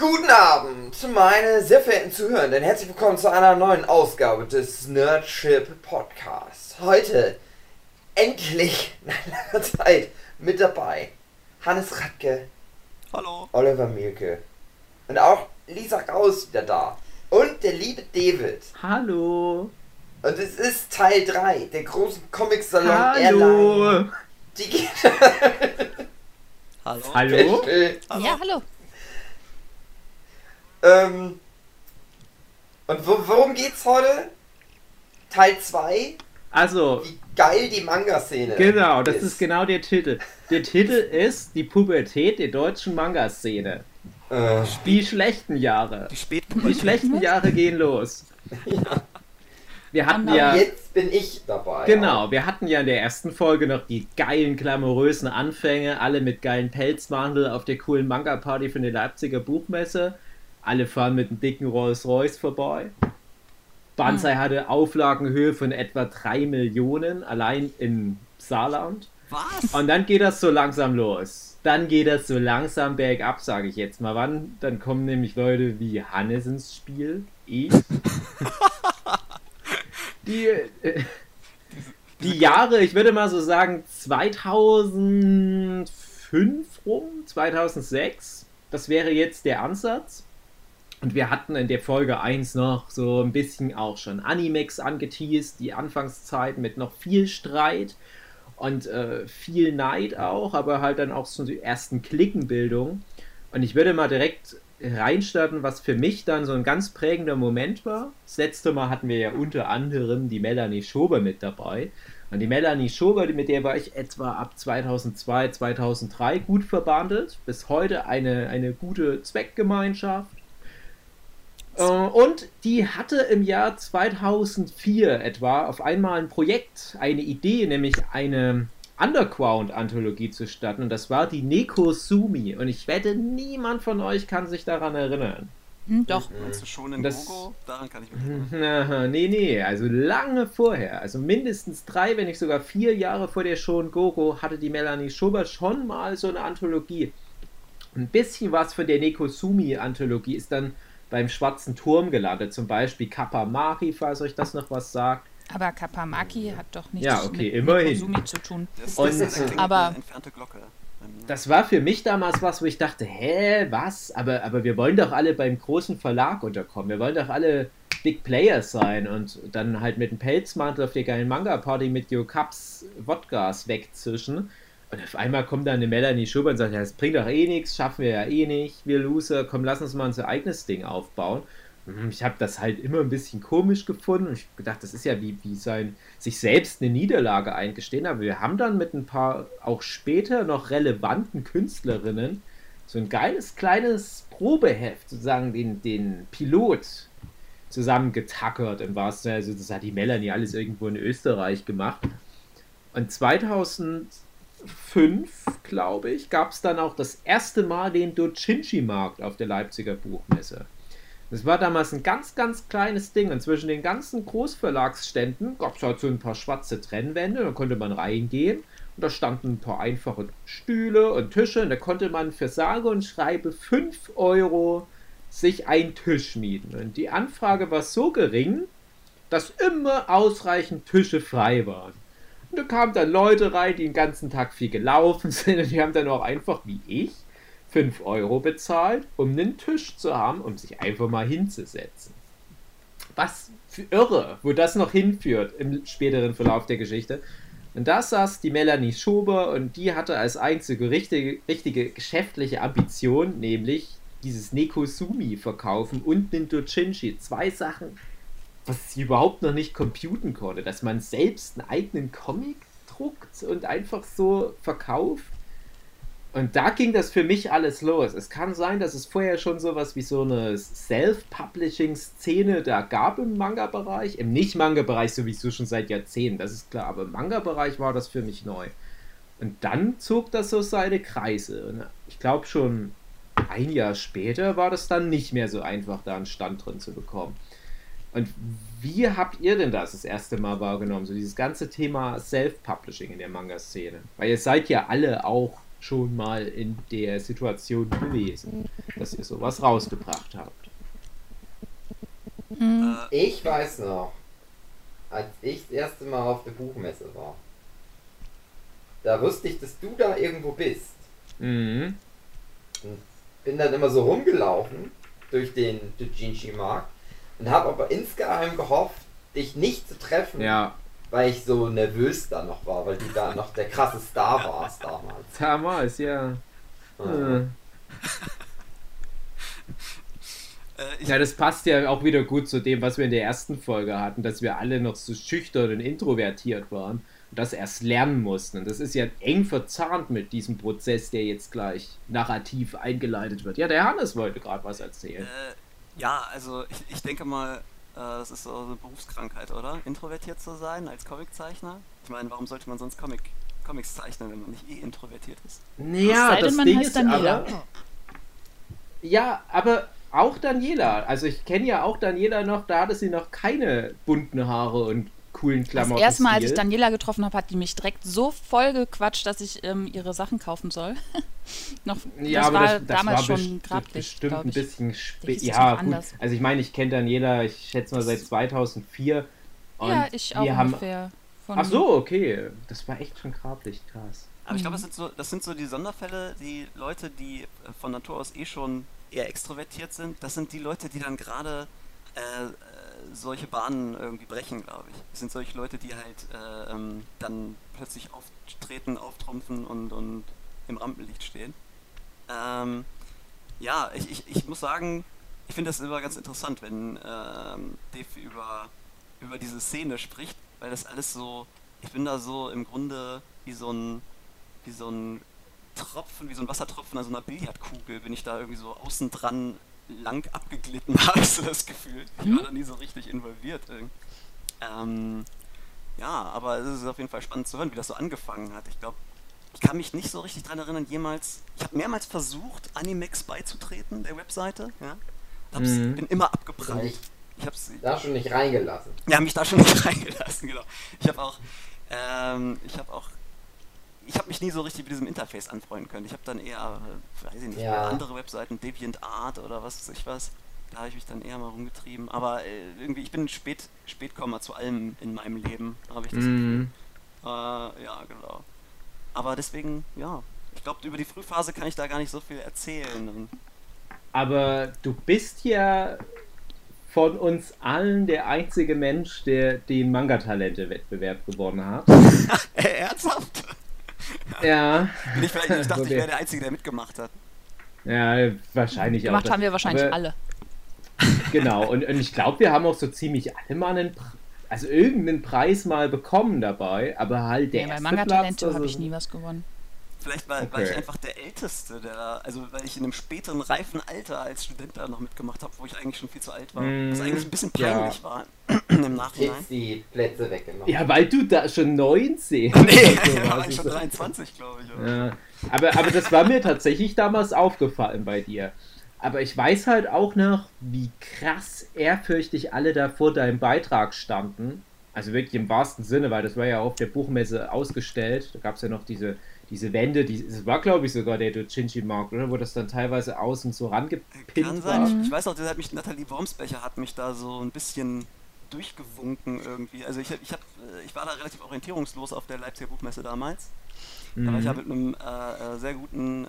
Guten Abend, meine sehr verehrten Zuhörenden. Herzlich willkommen zu einer neuen Ausgabe des Nerdship Podcasts. Heute endlich nach langer Zeit mit dabei Hannes Radke. Hallo. Oliver Mielke. Und auch Lisa Gauss wieder da. Und der liebe David. Hallo. Und es ist Teil 3 der großen Comic-Salon Hallo. Airline. Die geht. Hallo. Hallo. Hallo. Ja, hallo. Ähm, und wo, worum geht's heute? Teil 2? Also, Wie geil die Manga-Szene. genau, das ist genau der Titel. Der Titel ist die Pubertät der deutschen Manga-Szene. Äh, Die schlechten Jahre. Die späten Die schlechten Jahre gehen los. Wir hatten ja. Jetzt bin ich dabei. Genau, wir hatten ja in der ersten Folge noch die geilen, glamourösen Anfänge, alle mit geilen Pelzmantel auf der coolen Manga-Party von der Leipziger Buchmesse. Alle fahren mit einem dicken Rolls-Royce vorbei. Banzai hatte Auflagenhöhe von etwa 3 Millionen, allein in Saarland. Was? Und dann geht das so langsam los. Dann geht das so langsam bergab, sage ich jetzt mal. Wann? Dann kommen nämlich Leute wie Hannes ins Spiel. Ich. Die, äh, die Jahre, ich würde mal so sagen 2005 rum, 2006. Das wäre jetzt der Ansatz. Und wir hatten in der Folge 1 noch so ein bisschen auch schon Animex angeteased, die Anfangszeit mit noch viel Streit und äh, viel Neid auch, aber halt dann auch so die ersten Klickenbildungen. Und ich würde mal direkt reinstarten, was für mich dann so ein ganz prägender Moment war. Das letzte Mal hatten wir ja unter anderem die Melanie Schober mit dabei. Und die Melanie Schober, mit der war ich etwa ab 2002, 2003 gut verbandelt. Bis heute eine, eine gute Zweckgemeinschaft. Äh, Und die hatte im Jahr 2004 etwa auf einmal ein Projekt, eine Idee, nämlich eine Underground-Anthologie zu starten. Und das war die Neko Sumi. Und ich wette, niemand von euch kann sich daran erinnern. Hm, doch. Meinst du schon in Das- Gogo? Daran kann ich mich erinnern. Nee, nee, also lange vorher. Also mindestens drei, wenn nicht sogar vier Jahre vor der Schon Gogo hatte die Melanie Schubert schon mal so eine Anthologie. Ein bisschen was von der Nekosumi-Anthologie ist dann beim Schwarzen Turm gelandet. Zum Beispiel Kappa Mari, falls euch das noch was sagt. Aber Kapamaki hat doch nichts Ja, okay, mit immerhin. Nekosumi zu tun. Das, Und- das, das Aber- entfernte Glocke. bei mir. Das war für mich damals was, wo ich dachte, hä, was? Aber, aber wir wollen doch alle beim großen Verlag unterkommen. Wir wollen doch alle Big Players sein und dann halt mit dem Pelzmantel auf der geilen Manga-Party mit Yo Cups Wodkas wegzischen. Und auf einmal kommt dann eine Melanie Schubert und sagt, ja, das bringt doch eh nichts, schaffen wir ja eh nicht, wir Loser, komm, lass uns mal unser eigenes Ding aufbauen. Hm, Ich habe das halt immer ein bisschen komisch gefunden und ich hab gedacht, das ist ja wie, wie sein, sich selbst eine Niederlage eingestehen, aber wir haben dann mit ein paar auch später noch relevanten Künstlerinnen so ein geiles kleines Probeheft, sozusagen den, den Pilot zusammengetackert im wahrsten Sinne. Also das hat die Melanie alles irgendwo in Österreich gemacht. Und 2005, glaube ich, gab es dann auch das erste Mal den Dochinchi-Markt auf der Leipziger Buchmesse. Das war damals ein ganz, ganz kleines Ding. Und zwischen den ganzen Großverlagsständen gab es halt so ein paar schwarze Trennwände. Da konnte man reingehen. Und da standen ein paar einfache Stühle und Tische. Und da konnte man für sage und schreibe 5 Euro sich einen Tisch mieten. Und die Anfrage war so gering, dass immer ausreichend Tische frei waren. Und da kamen dann Leute rein, die den ganzen Tag viel gelaufen sind. Und die haben dann auch einfach, wie ich, 5 Euro bezahlt, um einen Tisch zu haben, um sich einfach mal hinzusetzen. Was für irre, wo das noch hinführt im späteren Verlauf der Geschichte. Und da saß die Melanie Schober und die hatte als einzige richtige, richtige geschäftliche Ambition, nämlich dieses Nekosumi verkaufen und den Dochinchi. Zwei Sachen, was sie überhaupt noch nicht computen konnte, dass man selbst einen eigenen Comic druckt und einfach so verkauft. Und da ging das für mich alles los. Es kann sein, dass es vorher schon sowas wie so eine Self-Publishing-Szene da gab im Manga-Bereich. Im Nicht-Manga-Bereich sowieso schon seit Jahrzehnten, das ist klar. Aber im Manga-Bereich war das für mich neu. Und dann zog das so seine Kreise. Und ich glaube schon ein Jahr später war das dann nicht mehr so einfach, da einen Stand drin zu bekommen. Und wie habt ihr denn das das erste Mal wahrgenommen? So dieses ganze Thema Self-Publishing in der Manga-Szene. Weil ihr seid ja alle auch schon mal in der Situation gewesen, dass ihr sowas rausgebracht habt. Hm, Äh, Ich weiß noch, als ich das erste Mal auf der Buchmesse war, da wusste ich, dass du da irgendwo bist. Mhm. Bin dann immer so rumgelaufen durch den Dojinshi-Markt und habe aber insgeheim gehofft, dich nicht zu treffen, Ja, weil ich so nervös da noch war, weil du da noch der krasse Star warst damals. damals, ja. Ja. Äh. äh, Ja, das passt ja auch wieder gut zu dem, was wir in der ersten Folge hatten, dass wir alle noch so schüchtern und introvertiert waren und das erst lernen mussten. Und das ist ja eng verzahnt mit diesem Prozess, der jetzt gleich narrativ eingeleitet wird. Ja, der Hannes wollte gerade was erzählen. äh, ja, also ich, ich denke mal, äh, das ist so eine Berufskrankheit, oder? Introvertiert zu sein als Comiczeichner? Ich meine, warum sollte man sonst Comic, Comics zeichnen, wenn man nicht eh introvertiert ist? Ja, sei denn, das man Ding heißt ist Daniela. aber... Ja, aber auch Daniela. Also ich kenne ja auch Daniela noch, da hatte sie noch keine bunten Haare und coolen Das Klamotten. erste Mal, als ich Daniela getroffen habe, hat die mich direkt so voll gequatscht, dass ich ähm, ihre Sachen kaufen soll. noch, Ja, das aber war das, das damals war schon grablich, bestimmt ein bisschen spät. Ja, gut. anders. Also ich meine, ich kenne Daniela, ich schätze mal seit 2004. Und Ja, ich auch wir haben, ungefähr. Von, Ach so, okay. Das war echt schon grablich krass. Aber ich glaube, Mhm. das sind, so, das sind so die Sonderfälle, die Leute, die äh, von Natur aus eh schon eher extrovertiert sind, das sind die Leute, die dann gerade äh, solche Bahnen irgendwie brechen, glaube ich. Das sind solche Leute, die halt äh, ähm, dann plötzlich auftreten, auftrumpfen und, und im Rampenlicht stehen. Ähm, ja, ich, ich, ich muss sagen, ich finde das immer ganz interessant, wenn ähm, Dave über, über diese Szene spricht, weil das alles so, ich bin da so im Grunde wie so ein, wie so ein Tropfen, wie so ein Wassertropfen an so einer Billardkugel, bin ich da irgendwie so außen dran lang abgeglitten, habe ich so das Gefühl. Ich war da nie so richtig involviert. Ähm, ja, aber es ist auf jeden Fall spannend zu hören, wie das so angefangen hat. Ich glaube, ich kann mich nicht so richtig dran erinnern, jemals. Ich habe mehrmals versucht, Animex beizutreten, der Webseite. Ja? Hab's, Mhm. Bin immer abgeprallt. ich Ich hab's, da schon nicht reingelassen. ja, mich da schon nicht reingelassen, genau. Ich habe auch, ähm, ich habe auch, ich habe mich nie so richtig mit diesem Interface anfreunden können. Ich habe dann eher, äh, weiß ich nicht, Ja. andere Webseiten, DeviantArt oder was weiß ich was. Da habe ich mich dann eher mal rumgetrieben. Aber äh, irgendwie, ich bin ein Spät, Spätkommer zu allem in meinem Leben, habe ich das Gefühl. Mhm. Äh, ja, genau. Aber deswegen, ja, ich glaube, über die Frühphase kann ich da gar nicht so viel erzählen. Aber du bist ja von uns allen der einzige Mensch, der den Manga-Talente-Wettbewerb gewonnen hat. ernsthaft? Ja, Bin ich, vielleicht, ich dachte, ich Okay. wäre der Einzige, der mitgemacht hat. ja, wahrscheinlich Gemacht auch. haben wir wahrscheinlich Aber- alle. Genau, und, und ich glaube, wir haben auch so ziemlich alle mal einen, Pre- also irgendeinen Preis mal bekommen dabei, aber halt der Nee, bei erste Manga-Talente Platz, habe ich nie was gewonnen. Vielleicht war, war Okay. ich einfach der Älteste, der da, also weil ich in einem späteren, reifen Alter als Student da noch mitgemacht habe, wo ich eigentlich schon viel zu alt war. Mm, Was eigentlich ein bisschen ja. peinlich war im Nachhinein. Jetzt die Plätze weggenommen. Ja, weil du da schon 19 Nee, oder da war ich schon ist das? 23, glaube ich. Ja, aber, aber das war mir tatsächlich damals aufgefallen bei dir. Aber ich weiß halt auch noch, wie krass ehrfürchtig alle da vor deinem Beitrag standen. Also wirklich im wahrsten Sinne, weil das war ja auf der Buchmesse ausgestellt. Da gab es ja noch diese, diese Wände, die, es war glaube ich sogar der Dojinshi-Markt, oder? Wo das dann teilweise außen so rangepinnt Kann sein. war. Ich, weiß auch, das hat mich Nathalie Wormsbecher hat mich da so ein bisschen durchgewunken irgendwie. Also ich, ich, hab, äh, ich war da relativ orientierungslos auf der Leipziger Buchmesse damals. Da war ich ja Mhm. mit einem äh, äh, sehr guten äh,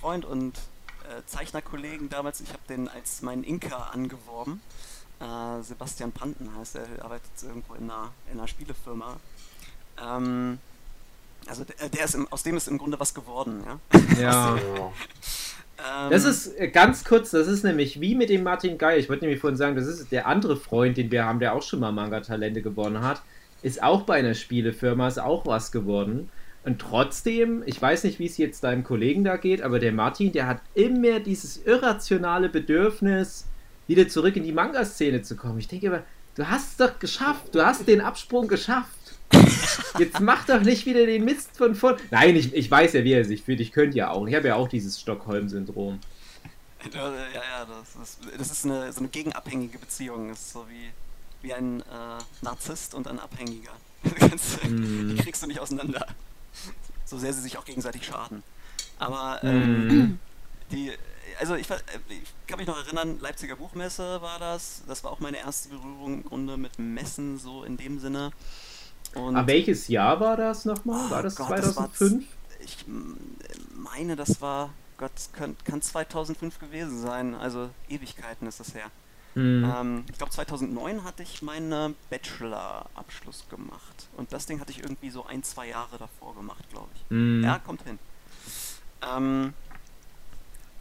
Freund und äh, Zeichnerkollegen damals. Ich habe den als meinen Inka angeworben. Äh, Sebastian Panten heißt er, er arbeitet irgendwo in einer, in einer Spielefirma. Ähm, also der, der ist im, aus dem ist im Grunde was geworden, ja. Ja. Ähm, Das ist äh, ganz kurz, das ist nämlich wie mit dem Martin Geier. Ich wollte nämlich vorhin sagen, das ist der andere Freund, den wir haben, der auch schon mal Manga-Talente gewonnen hat. Ist auch bei einer Spielefirma, ist auch was geworden. Und trotzdem, ich weiß nicht, wie es jetzt deinem Kollegen da geht, aber der Martin, der hat immer dieses irrationale Bedürfnis, wieder zurück in die Manga-Szene zu kommen. Ich denke aber, du hast es doch geschafft, du hast den Absprung geschafft. Jetzt mach doch nicht wieder den Mist von vorn. Nein, ich, ich weiß ja, wie er sich fühlt. Ich könnte ja auch. Ich habe ja auch dieses Stockholm-Syndrom. Ja, ja, das, ist, das ist eine, so eine gegenabhängige Beziehung. Das ist so wie, wie ein äh, Narzisst und ein Abhängiger. Die kriegst du nicht auseinander. so sehr sie sich auch gegenseitig schaden. Aber ähm, die, also ich, ich kann mich noch erinnern, Leipziger Buchmesse war das. Das war auch meine erste Berührung im Grunde mit Messen, so in dem Sinne. Und Aber welches Jahr war das nochmal? War Oh das Gott, das war 2005? ich mm, meine, das war, Gott, kann, kann 2005 gewesen sein. Also Ewigkeiten ist das her. Hm. Ähm, ich glaube 2009 hatte ich meinen Bachelor-Abschluss gemacht. Und das Ding hatte ich irgendwie so ein, zwei Jahre davor gemacht, glaube ich. Hm. Ja, kommt hin. Ähm,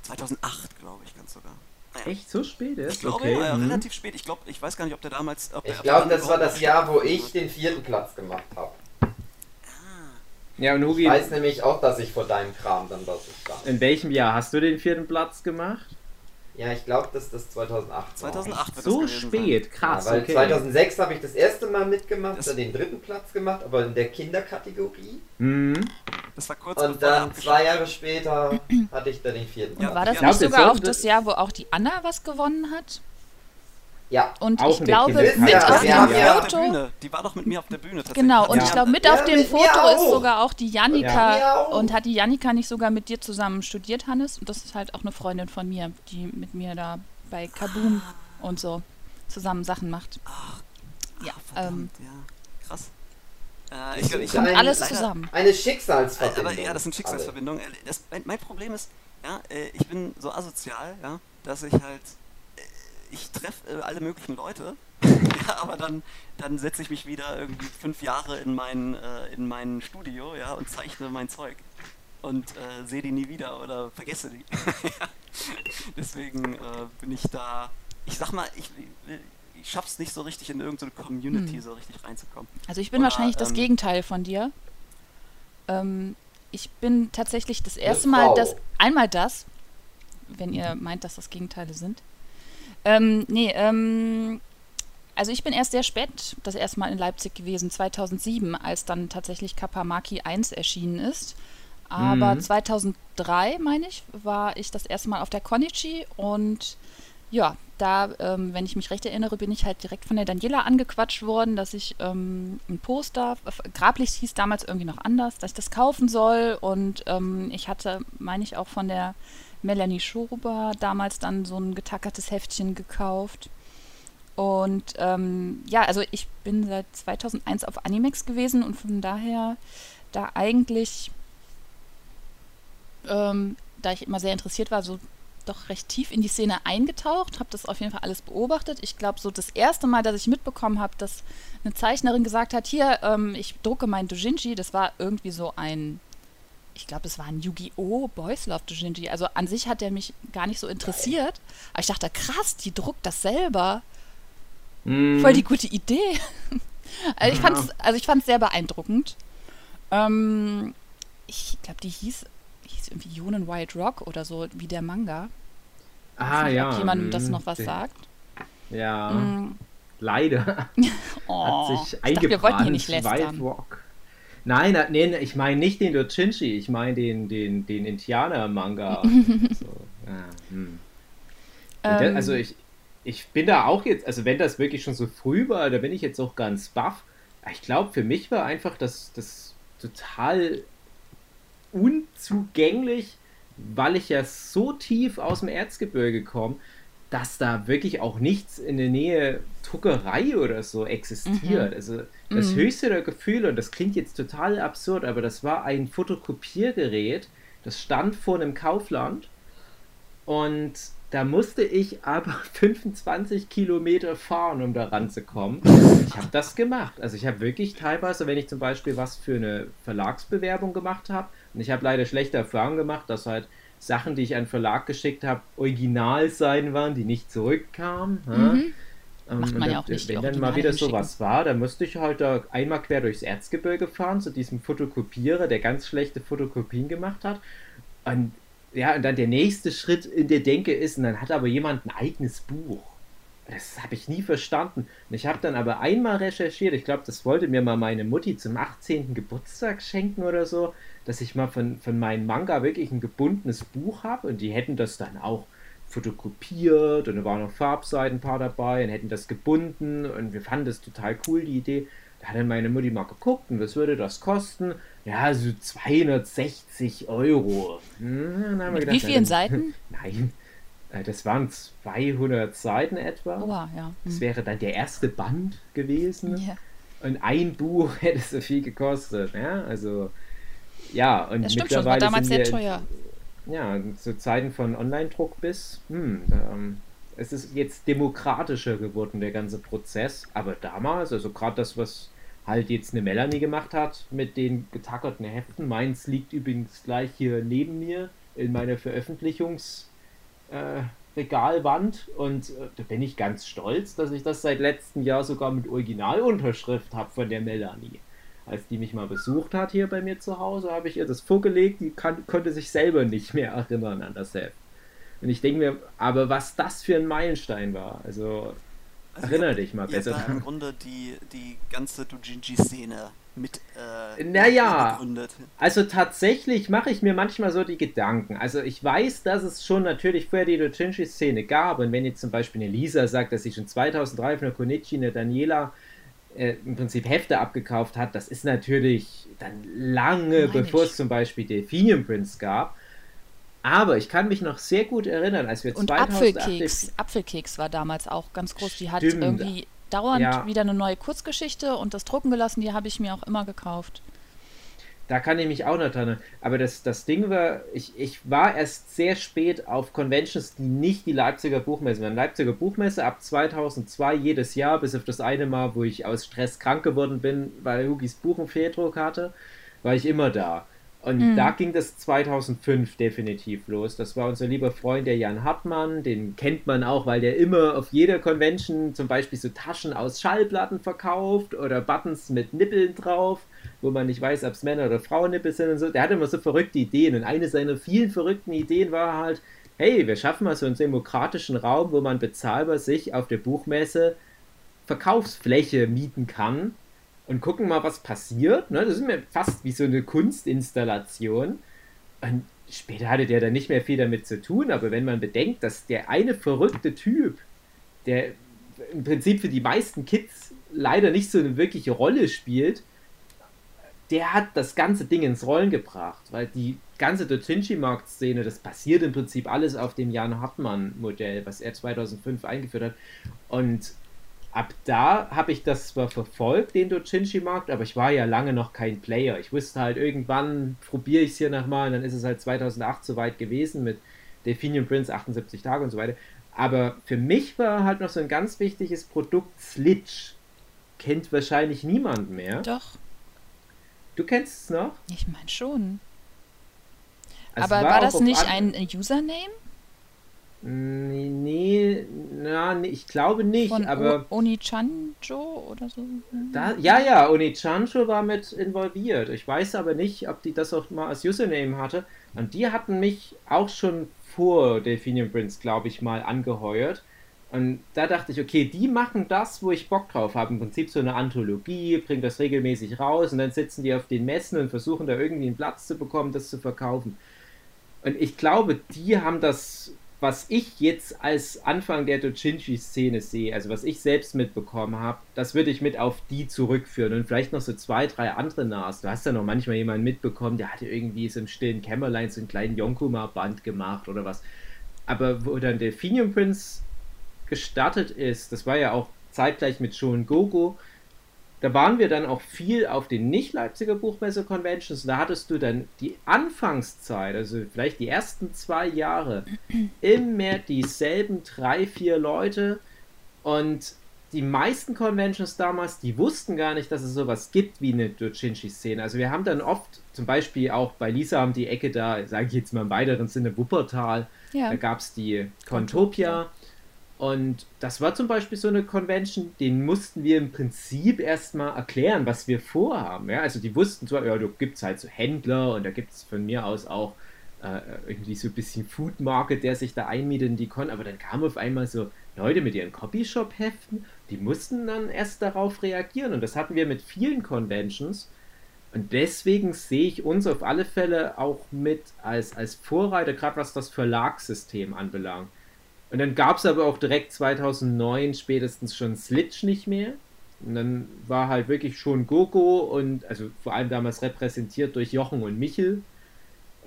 2008, glaube ich, ganz sogar. Naja. Echt so spät ist? Ich glaube, okay. ja, hm. relativ spät. Ich glaube, ich weiß gar nicht, ob der damals. Ob Ich glaube, das war das Jahr, wo ich den vierten Platz gemacht habe. Ja, und Ich Hugi, weiß nämlich auch, dass ich vor deinem Kram dann dort stand. in welchem Jahr hast du den vierten Platz gemacht? Ja, ich glaube, dass das 2008 war. 2008 wird So spät, Ja, krass, weil okay. 2006 habe ich das erste Mal mitgemacht, Das- dann den dritten Platz gemacht, aber in der Kinderkategorie. Hm. Das war kurz Und dann zwei Jahre später hatte ich dann den vierten Ja. War das Ja, nicht sogar auch das Jahr, wo auch die Anna was gewonnen hat? Ja, Und Auch ich glaube, mit Ja, auf dem ja- Foto. Die war doch mit mir auf der Bühne tatsächlich. Genau, und Ja. ich glaube, mit Ja, auf dem mit Foto ist sogar auch die. Ja. Auch. Und hat die Jannika nicht sogar mit dir zusammen studiert, Hannes? Und das ist halt auch eine Freundin von mir, die mit mir da bei Kaboom und so zusammen Sachen macht. Ja, ähm, Verdammt, ja. Krass. Äh, ich, ich, ist kommt alles leider- zusammen. eine Schicksalsverbindung. Aber ja, das sind Schicksalsverbindungen. Das, mein, mein Problem ist, ja, äh, ich bin so asozial, ja, dass ich halt, äh, ich treffe äh, alle möglichen Leute, ja, aber dann, dann setze ich mich wieder irgendwie fünf Jahre in mein, in mein Studio, ja, und zeichne mein Zeug. Und äh, sehe die nie wieder oder vergesse die. Deswegen äh, bin ich da, ich sag mal, ich, ich schaff's nicht so richtig in irgendeine Community Hm. so richtig reinzukommen. Also ich bin Oder, wahrscheinlich das ähm, Gegenteil von dir. Ähm, ich bin tatsächlich das erste. Mal das, einmal das, wenn ihr meint, dass das Gegenteile sind. Ähm, nee, ähm, also ich bin erst sehr spät das erste Mal in Leipzig gewesen, 2007, als dann tatsächlich Kapamaki 1 erschienen ist. Aber Mhm. 2003, meine ich, war ich das erste Mal auf der Konichi und ja, da, ähm, wenn ich mich recht erinnere, bin ich halt direkt von der Daniela angequatscht worden, dass ich ähm, ein Poster, Grablicht hieß damals irgendwie noch anders, dass ich das kaufen soll. Und ähm, ich hatte, meine ich, auch von der Melanie Schober damals dann so ein getackertes Heftchen gekauft. Und ähm, ja, also ich bin seit 2001 auf Animex gewesen und von daher da eigentlich, ähm, da ich immer sehr interessiert war, so doch recht tief in die Szene eingetaucht, habe das auf jeden Fall alles beobachtet. Ich glaube, so das erste Mal, dass ich mitbekommen habe, dass eine Zeichnerin gesagt hat, hier, ähm, ich drucke mein Dojinshi, das war irgendwie so ein, ich glaube, es war ein Yu-Gi-Oh! Boys Love Dojinshi. Also an sich hat der mich gar nicht so interessiert. Aber ich dachte, krass, die druckt das selber. Hm. Voll die gute Idee. also ich fand's, also ich fand's sehr beeindruckend. Ähm, ich glaube, die hieß, hieß irgendwie Yonen Wild Rock oder so, wie der Manga. Ah, nicht, ja. Ob jemandem das hm, noch was sagt. Ja, Mm, leider. oh, hat sich ich dachte, wir wollten hier eingebrannt. nicht Wild lästern. Rock. Nein, nee, ich meine nicht den Dojinshi, ich meine den, den, den Indianer-Manga. so, ja, hm. Der- Ähm, also ich, ich bin da auch jetzt, also wenn das wirklich schon so früh war, da bin ich jetzt auch ganz baff. Ich glaube, für mich war einfach das, das total unzugänglich, weil ich ja so tief aus dem Erzgebirge komme, dass da wirklich auch nichts in der Nähe Druckerei oder so existiert. Also das Mhm. höchste der Gefühle, und das klingt jetzt total absurd, aber das war ein Fotokopiergerät, das stand vor einem Kaufland und da musste ich aber 25 Kilometer fahren, um da ranzukommen. Ich habe das gemacht. Also ich habe wirklich teilweise, wenn ich zum Beispiel was für eine Verlagsbewerbung gemacht habe, und ich habe leider schlechte Erfahrungen gemacht, dass halt Sachen, die ich an Verlag geschickt habe, original sein waren, die nicht zurückkamen. Mhm. Ähm, Macht man ja auch nicht, Wenn dann mal wieder sowas war, dann musste ich halt da einmal quer durchs Erzgebirge fahren, zu diesem Fotokopierer, der ganz schlechte Fotokopien gemacht hat. Und ja, und dann der nächste Schritt in der Denke ist, und dann hat aber jemand ein eigenes Buch. Das habe ich nie verstanden. Und ich habe dann aber einmal recherchiert, ich glaube, das wollte mir mal meine Mutti zum 18. Geburtstag schenken oder so, dass ich mal von, von meinem Manga wirklich ein gebundenes Buch habe und die hätten das dann auch fotokopiert und da waren noch Farbseiten ein paar dabei und hätten das gebunden und wir fanden das total cool, die Idee. Da hat dann meine Mutti mal geguckt und was würde das kosten? Ja, so 260 Euro. Hm, gedacht, wie vielen Seiten? Nein, äh, das waren 200 Seiten etwa. Oh, ja. Hm. Das wäre dann der erste Band gewesen. Ja. Und ein Buch hätte so viel gekostet. Ja, also ja, und das mittlerweile schon, war damals sehr teuer. Ja, zu Zeiten von Online-Druck bis, hm, ähm, es ist jetzt demokratischer geworden, der ganze Prozess. Aber damals, also gerade das, was halt jetzt eine Melanie gemacht hat mit den getackerten Heften. Meins liegt übrigens gleich hier neben mir in meiner Veröffentlichungsregalwand äh, und äh, da bin ich ganz stolz, dass ich das seit letztem Jahr sogar mit Originalunterschrift habe von der Melanie. Als die mich mal besucht hat hier bei mir zu Hause, habe ich ihr das vorgelegt, die kann, konnte sich selber nicht mehr erinnern an das Heft. Und ich denke mir, aber was das für ein Meilenstein war. Also also Erinnere dich mal besser. Da im Grunde die, die ganze Dojinji-Szene mit äh, naja, gegründet. Also tatsächlich mache ich mir manchmal so die Gedanken. Also ich weiß, dass es schon natürlich vorher die Dojinji-Szene gab. Und wenn jetzt zum Beispiel eine Lisa sagt, dass sie schon 2003 von der Konichi eine Daniela äh, im Prinzip Hefte abgekauft hat, das ist natürlich dann lange, Nein, bevor es zum Beispiel Delphinium Prince gab. Aber ich kann mich noch sehr gut erinnern, als wir Und 2008 Apfelkeks, Apfelkeks war damals auch ganz groß. Die hat irgendwie dauernd ja. wieder eine neue Kurzgeschichte und das drucken gelassen, die habe ich mir auch immer gekauft. Da kann ich mich auch noch dran. Aber das, das Ding war, ich, ich war erst sehr spät auf Conventions, die nicht die Leipziger Buchmesse waren. Leipziger Buchmesse ab 2002 jedes Jahr, bis auf das eine Mal, wo ich aus Stress krank geworden bin, weil Hugis Buch einen Fehldruck hatte, war ich immer da. Und mhm. da ging das 2005 definitiv los. Das war unser lieber Freund, der Jan Hartmann. Den kennt man auch, weil der immer auf jeder Convention zum Beispiel so Taschen aus Schallplatten verkauft oder Buttons mit Nippeln drauf, wo man nicht weiß, ob es Männer- oder Frauennippel sind und so. Der hatte immer so verrückte Ideen. Und eine seiner vielen verrückten Ideen war halt, hey, wir schaffen mal so einen demokratischen Raum, wo man bezahlbar sich auf der Buchmesse Verkaufsfläche mieten kann und gucken mal, was passiert. Ne? Das ist mir fast wie so eine Kunstinstallation. Und später hatte der dann nicht mehr viel damit zu tun, aber wenn man bedenkt, dass der eine verrückte Typ, der im Prinzip für die meisten Kids leider nicht so eine wirkliche Rolle spielt, der hat das ganze Ding ins Rollen gebracht, weil die ganze Dotinci-Markt-Szene, das basiert im Prinzip alles auf dem Jan Hartmann-Modell, was er 2005 eingeführt hat. Und ab da habe ich das zwar verfolgt, den Dojinshi-Markt, aber ich war ja lange noch kein Player. Ich wusste halt, irgendwann probiere ich es hier nochmal und dann ist es halt 2008 soweit gewesen mit Delphinium Prince 78 Tage und so weiter. Aber für mich war halt noch so ein ganz wichtiges Produkt Slitch. Kennt wahrscheinlich niemand mehr. Doch. Du kennst es noch? Ich meine schon. Also aber war, war das nicht ein Username? Nee, na, nee, ich glaube nicht, Von aber. O Onichanjo oder so? Da, ja, ja, Onichanjo war mit involviert. Ich weiß aber nicht, ob die das auch mal als Username hatte. Und die hatten mich auch schon vor Delphinium Prince, glaube ich, mal angeheuert. Und da dachte ich, okay, die machen das, wo ich Bock drauf habe. Im Prinzip so eine Anthologie, bringen das regelmäßig raus und dann sitzen die auf den Messen und versuchen da irgendwie einen Platz zu bekommen, das zu verkaufen. Und ich glaube, die haben das was ich jetzt als Anfang der Dojinshi-Szene sehe, also was ich selbst mitbekommen habe, das würde ich mit auf die zurückführen und vielleicht noch so zwei, drei andere Nas. Du hast ja noch manchmal jemanden mitbekommen, der hatte irgendwie so im stillen Kämmerlein so einen kleinen Yonkuma-Band gemacht oder was. Aber wo dann Delphinium Prince gestartet ist, das war ja auch zeitgleich mit Shonen Gogo, da waren wir dann auch viel auf den Nicht-Leipziger Buchmesse-Conventions. Da hattest du dann die Anfangszeit, also vielleicht die ersten zwei Jahre, immer dieselben drei, vier Leute. Und die meisten Conventions damals, die wussten gar nicht, dass es sowas gibt wie eine Dojinshi-Szene. Also wir haben dann oft, zum Beispiel auch bei Lisa haben die Ecke da, sage ich jetzt mal im weiteren Sinne, Wuppertal, ja. da gab es die Contopia. Und das war zum Beispiel so eine Convention, den mussten wir im Prinzip erstmal erklären, was wir vorhaben. Ja? Also die wussten zwar, ja, da gibt es halt so Händler und da gibt es von mir aus auch äh, irgendwie so ein bisschen Food Market, der sich da einmietet in die Con, aber dann kamen auf einmal so Leute mit ihren Copyshop-Heften, die mussten dann erst darauf reagieren und das hatten wir mit vielen Conventions. Und deswegen sehe ich uns auf alle Fälle auch mit als, als Vorreiter, gerade was das Verlagssystem anbelangt. Und dann gab es aber auch direkt 2009 spätestens schon Slitch nicht mehr. Und dann war halt wirklich schon Gogo und also vor allem damals repräsentiert durch Jochen und Michel,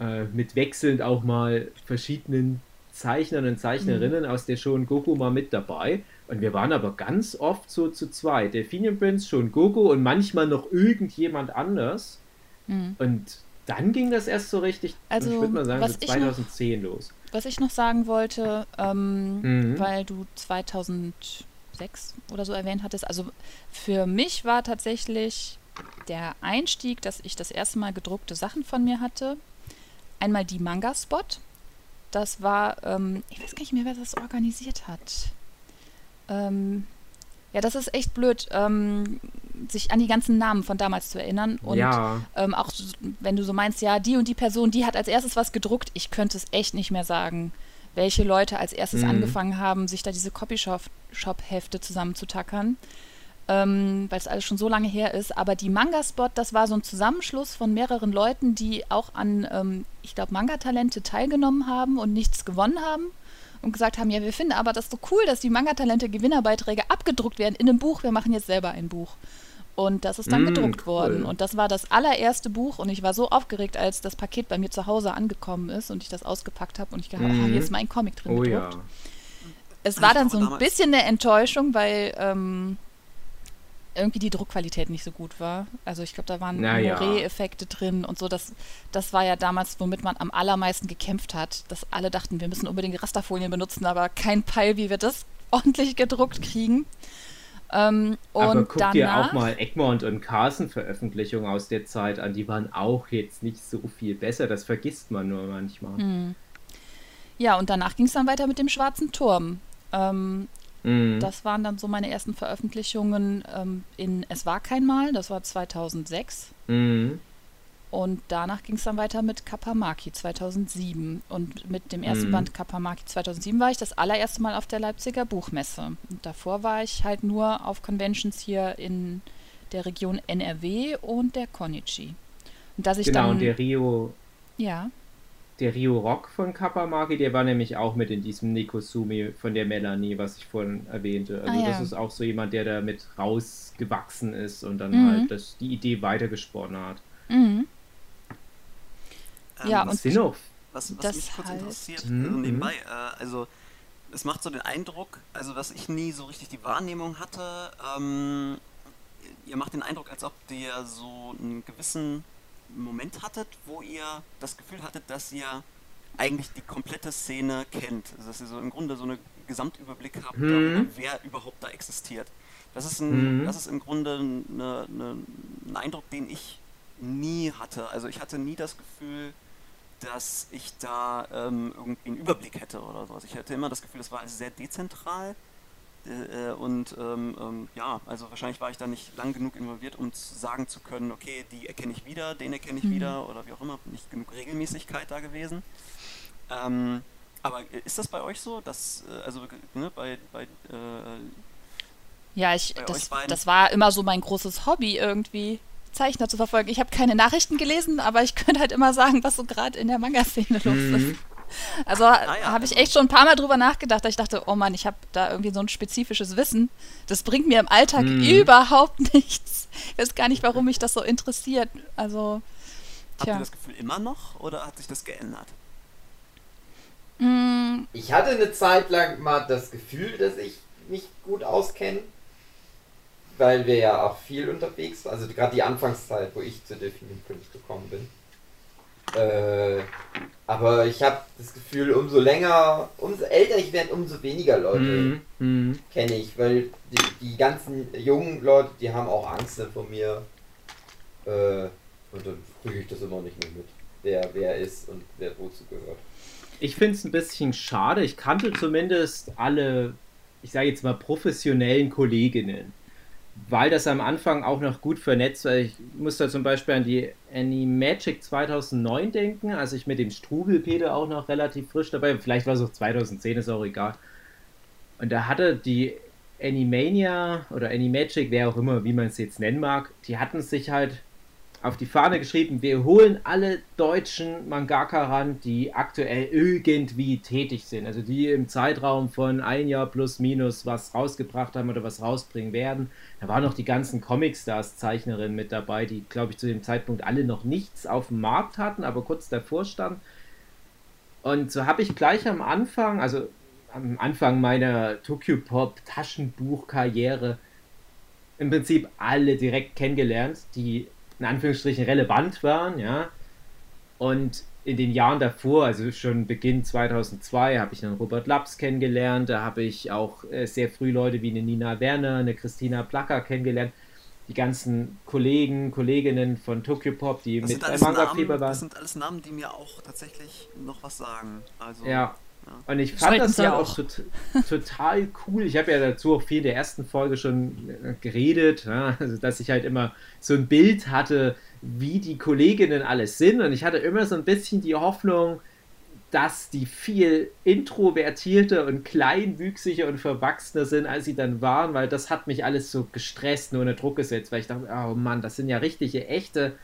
äh, mit wechselnd auch mal verschiedenen Zeichnern und Zeichnerinnen mhm. aus der Schon Goku mal mit dabei. Und wir waren aber ganz oft so zu zweit. Delphinium Prince, Schon Goku und manchmal noch irgendjemand anders. Mhm. Und dann ging das erst so richtig, also, ich würde mal sagen, so 2010 noch, los. Was ich noch sagen wollte, ähm, mhm. weil du 2006 oder so erwähnt hattest, also für mich war tatsächlich der Einstieg, dass ich das erste Mal gedruckte Sachen von mir hatte, einmal die Manga-Spot. Das war, ähm, ich weiß gar nicht mehr, wer das organisiert hat. Ähm, ja, das ist echt blöd, ähm, sich an die ganzen Namen von damals zu erinnern. Und ja. ähm, auch wenn du so meinst, ja, die und die Person, die hat als erstes was gedruckt, ich könnte es echt nicht mehr sagen, welche Leute als erstes mhm. angefangen haben, sich da diese Copyshop-Hefte zusammenzutackern. Ähm, weil es alles schon so lange her ist. Aber die Manga-Spot, das war so ein Zusammenschluss von mehreren Leuten, die auch an, ähm, ich glaube, Manga-Talente teilgenommen haben und nichts gewonnen haben und gesagt haben, ja, wir finden aber das so cool, dass die Manga-Talente Gewinnerbeiträge abgedruckt werden in einem Buch. Wir machen jetzt selber ein Buch. Und das ist dann mm, gedruckt cool. worden. Und das war das allererste Buch. Und ich war so aufgeregt, als das Paket bei mir zu Hause angekommen ist und ich das ausgepackt habe und ich gedacht, mm. ah, hier ist mein Comic drin oh, gedruckt. Ja. Es war dann so ein bisschen eine Enttäuschung, weil ähm, irgendwie die Druckqualität nicht so gut war. Also ich glaube, da waren naja. Moree-Effekte drin und so. Das, das war ja damals, womit man am allermeisten gekämpft hat, dass alle dachten, wir müssen unbedingt Rasterfolien benutzen, aber kein Peil, wie wir das ordentlich gedruckt kriegen. Ähm, aber guck danach, dir auch mal Egmont und Carson Veröffentlichungen aus der Zeit an, die waren auch jetzt nicht so viel besser, das vergisst man nur manchmal. Hm. Ja, und danach ging es dann weiter mit dem Schwarzen Turm. Ähm, Mhm. Das waren dann so meine ersten Veröffentlichungen ähm, in Es war kein Mal, das war 2006. Mhm. Und danach ging es dann weiter mit Kapamaki 2007. Und mit dem ersten mhm. Band Kapamaki 2007 war ich das allererste Mal auf der Leipziger Buchmesse. Und davor war ich halt nur auf Conventions hier in der Region NRW und der Konichi. Und dass ich genau, dann, und der Rio. Ja der Rio Rock von Kapamaki, der war nämlich auch mit in diesem Nikosumi von der Melanie, was ich vorhin erwähnte. Also ah, ja. das ist auch so jemand, der da mit rausgewachsen ist und dann mhm. halt das, die Idee weitergesponnen hat. Mhm. Ähm, ja, was und noch, was, was mich kurz heißt, interessiert, mhm. also nebenbei, äh, also es macht so den Eindruck, also dass ich nie so richtig die Wahrnehmung hatte, ähm, ihr macht den Eindruck, als ob ihr so einen gewissen Moment hattet, wo ihr das Gefühl hattet, dass ihr eigentlich die komplette Szene kennt. Also dass ihr so im Grunde so einen Gesamtüberblick habt, mhm. darüber, wer überhaupt da existiert. Das ist, ein, mhm. das ist im Grunde eine, eine, ein Eindruck, den ich nie hatte. Also ich hatte nie das Gefühl, dass ich da ähm, irgendwie einen Überblick hätte oder sowas. Ich hatte immer das Gefühl, es war alles sehr dezentral äh, und ähm, ähm, ja, also wahrscheinlich war ich da nicht lang genug involviert, um sagen zu können, okay, die erkenne ich wieder, den erkenne ich mhm. wieder oder wie auch immer, nicht genug Regelmäßigkeit da gewesen. Ähm, aber ist das bei euch so, dass, äh, also ne, bei, bei äh, ja, ich, das, das war immer so mein großes Hobby irgendwie. Zeichner zu verfolgen. Ich habe keine Nachrichten gelesen, aber ich könnte halt immer sagen, was so gerade in der Manga-Szene los ist. Also ah, ja, habe ich echt schon ein paar Mal drüber nachgedacht, dass ich dachte, oh Mann, ich habe da irgendwie so ein spezifisches Wissen. Das bringt mir im Alltag mhm. überhaupt nichts. Ich weiß gar nicht, warum mich das so interessiert. Also, tja. Habt ihr das Gefühl immer noch oder hat sich das geändert? Mm. Ich hatte eine Zeit lang mal das Gefühl, dass ich mich gut auskenne, weil wir ja auch viel unterwegs waren. Also gerade die Anfangszeit, wo ich zu Definition gekommen bin. Äh, aber ich habe das Gefühl, umso länger, umso älter ich werde, umso weniger Leute mm, mm. kenne ich, weil die, die, ganzen jungen Leute, die haben auch Angst vor mir. Äh, und dann kriege ich das immer nicht mehr mit, wer wer ist und wer wozu gehört. Ich finde es ein bisschen schade. Ich kannte zumindest alle, ich sage jetzt mal, professionellen Kolleginnen weil das am Anfang auch noch gut vernetzt war. Ich muss da zum Beispiel an die Animagic 2009 denken, als ich mit dem Strugelpeter auch noch relativ frisch dabei, vielleicht war es auch 2010, ist auch egal. Und da hatte die Animania oder Animagic, wer auch immer, wie man es jetzt nennen mag, die hatten sich halt auf die Fahne geschrieben, wir holen alle deutschen Mangaka ran, die aktuell irgendwie tätig sind. Also die im Zeitraum von ein Jahr plus minus was rausgebracht haben oder was rausbringen werden. Da waren noch die ganzen Comic-Stars-Zeichnerinnen mit dabei, die, glaube ich, zu dem Zeitpunkt alle noch nichts auf dem Markt hatten, aber kurz davor standen. Und so habe ich gleich am Anfang, also am Anfang meiner Tokyo Pop Taschenbuch-Karriere, im Prinzip alle direkt kennengelernt, die in Anführungsstrichen relevant waren, ja. Und in den Jahren davor, also schon Beginn 2002, habe ich dann Robert Laps kennengelernt, da habe ich auch äh, sehr früh Leute wie eine Nina Werner, eine Christina Placker kennengelernt, die ganzen Kollegen, Kolleginnen von Tokyo Pop, die das mit Manga Fieber waren. Das sind alles Namen, die mir auch tatsächlich noch was sagen. Also, ja. Und ich fand das dann auch, tot, total cool. Ich habe ja dazu auch viel in der ersten Folge schon äh, geredet, ja, also dass ich halt immer so ein Bild hatte, wie die Kolleginnen alles sind. Und ich hatte immer so ein bisschen die Hoffnung, dass die viel introvertierter und kleinwüchsiger und verwachsener sind, als sie dann waren, weil das hat mich alles so gestresst, nur unter Druck gesetzt, weil ich dachte, oh Mann, das sind ja richtige, echte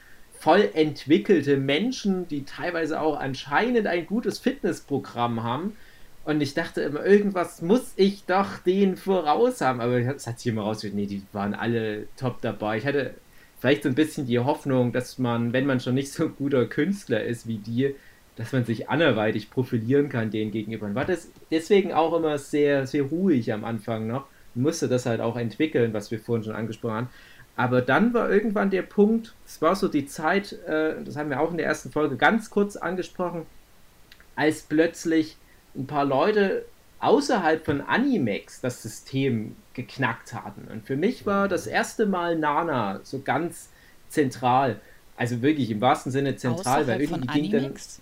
voll entwickelte Menschen, die teilweise auch anscheinend ein gutes Fitnessprogramm haben. Und ich dachte immer, irgendwas muss ich doch denen voraus haben. Aber es hat sich immer rausgestellt, nee, die waren alle top dabei. Ich hatte vielleicht so ein bisschen die Hoffnung, dass man, wenn man schon nicht so ein guter Künstler ist wie die, dass man sich anderweitig profilieren kann denen gegenüber. Und war das deswegen auch immer sehr, sehr ruhig am Anfang noch. Musste das halt auch entwickeln, was wir vorhin schon angesprochen haben. Aber dann war irgendwann der Punkt, es war so die Zeit, äh, das haben wir auch in der ersten Folge ganz kurz angesprochen, als plötzlich ein paar Leute außerhalb von Animex das System geknackt hatten. Und für mich war das erste Mal Nana so ganz zentral. Also wirklich im wahrsten Sinne zentral, außerhalb weil irgendwie von ging Animex?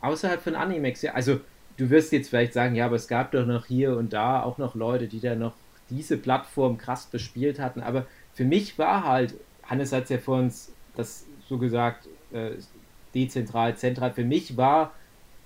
dann außerhalb von Animex, ja. Also du wirst jetzt vielleicht sagen, ja, aber es gab doch noch hier und da auch noch Leute, die da noch diese Plattform krass bespielt hatten. Aber für mich war halt, Hannes hat es ja vor uns das so gesagt, äh, dezentral, zentral, für mich war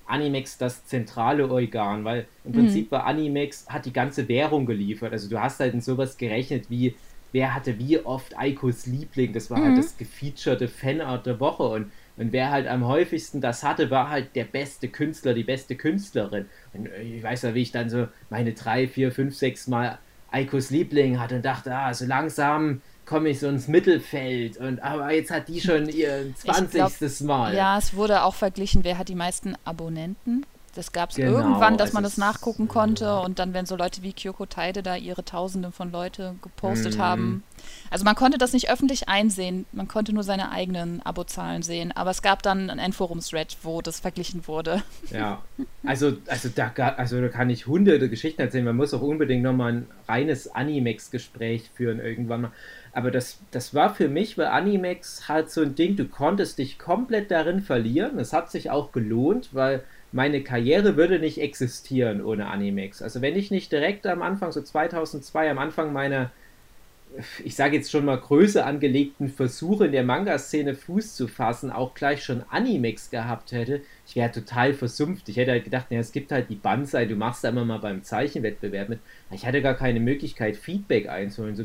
Animex das zentrale Organ, weil im Mhm. Prinzip war Animex, hat die ganze Währung geliefert. Also du hast halt in sowas gerechnet wie, wer hatte wie oft Eikos Liebling, das war Mhm. halt das gefeaturete Fanart der Woche und, und wer halt am häufigsten das hatte, war halt der beste Künstler, die beste Künstlerin. Und äh, ich weiß ja, wie ich dann so meine drei, vier, fünf, sechs Mal Eikos Liebling hatte und dachte, ah, so langsam komme ich so ins Mittelfeld und aber jetzt hat die schon ihr 20. Mal. Ja, es wurde auch verglichen, wer hat die meisten Abonnenten. Das gab es Genau, irgendwann, dass man das nachgucken konnte und dann, wenn so Leute wie Kyoko Taide da ihre Tausende von Leute gepostet haben. Also man konnte das nicht öffentlich einsehen, man konnte nur seine eigenen Abozahlen sehen, aber es gab dann ein Forum-Thread, wo das verglichen wurde. Ja, also, also, da, also da kann ich hunderte Geschichten erzählen. Man muss auch unbedingt nochmal ein reines Animex-Gespräch führen irgendwann mal. Aber das, das war für mich, weil Animex halt so ein Ding, du konntest dich komplett darin verlieren. Es hat sich auch gelohnt, weil meine Karriere würde nicht existieren ohne Animex. Also wenn ich nicht direkt am Anfang, so 2002, am Anfang meiner ich sage jetzt schon mal größer angelegten Versuche in der Manga-Szene Fuß zu fassen, auch gleich schon Animex gehabt hätte, ich wäre total versumpft. Ich hätte halt gedacht, ja, es gibt halt die Banzai, du machst da immer mal beim Zeichenwettbewerb mit. Ich hatte gar keine Möglichkeit, Feedback einzuholen. So,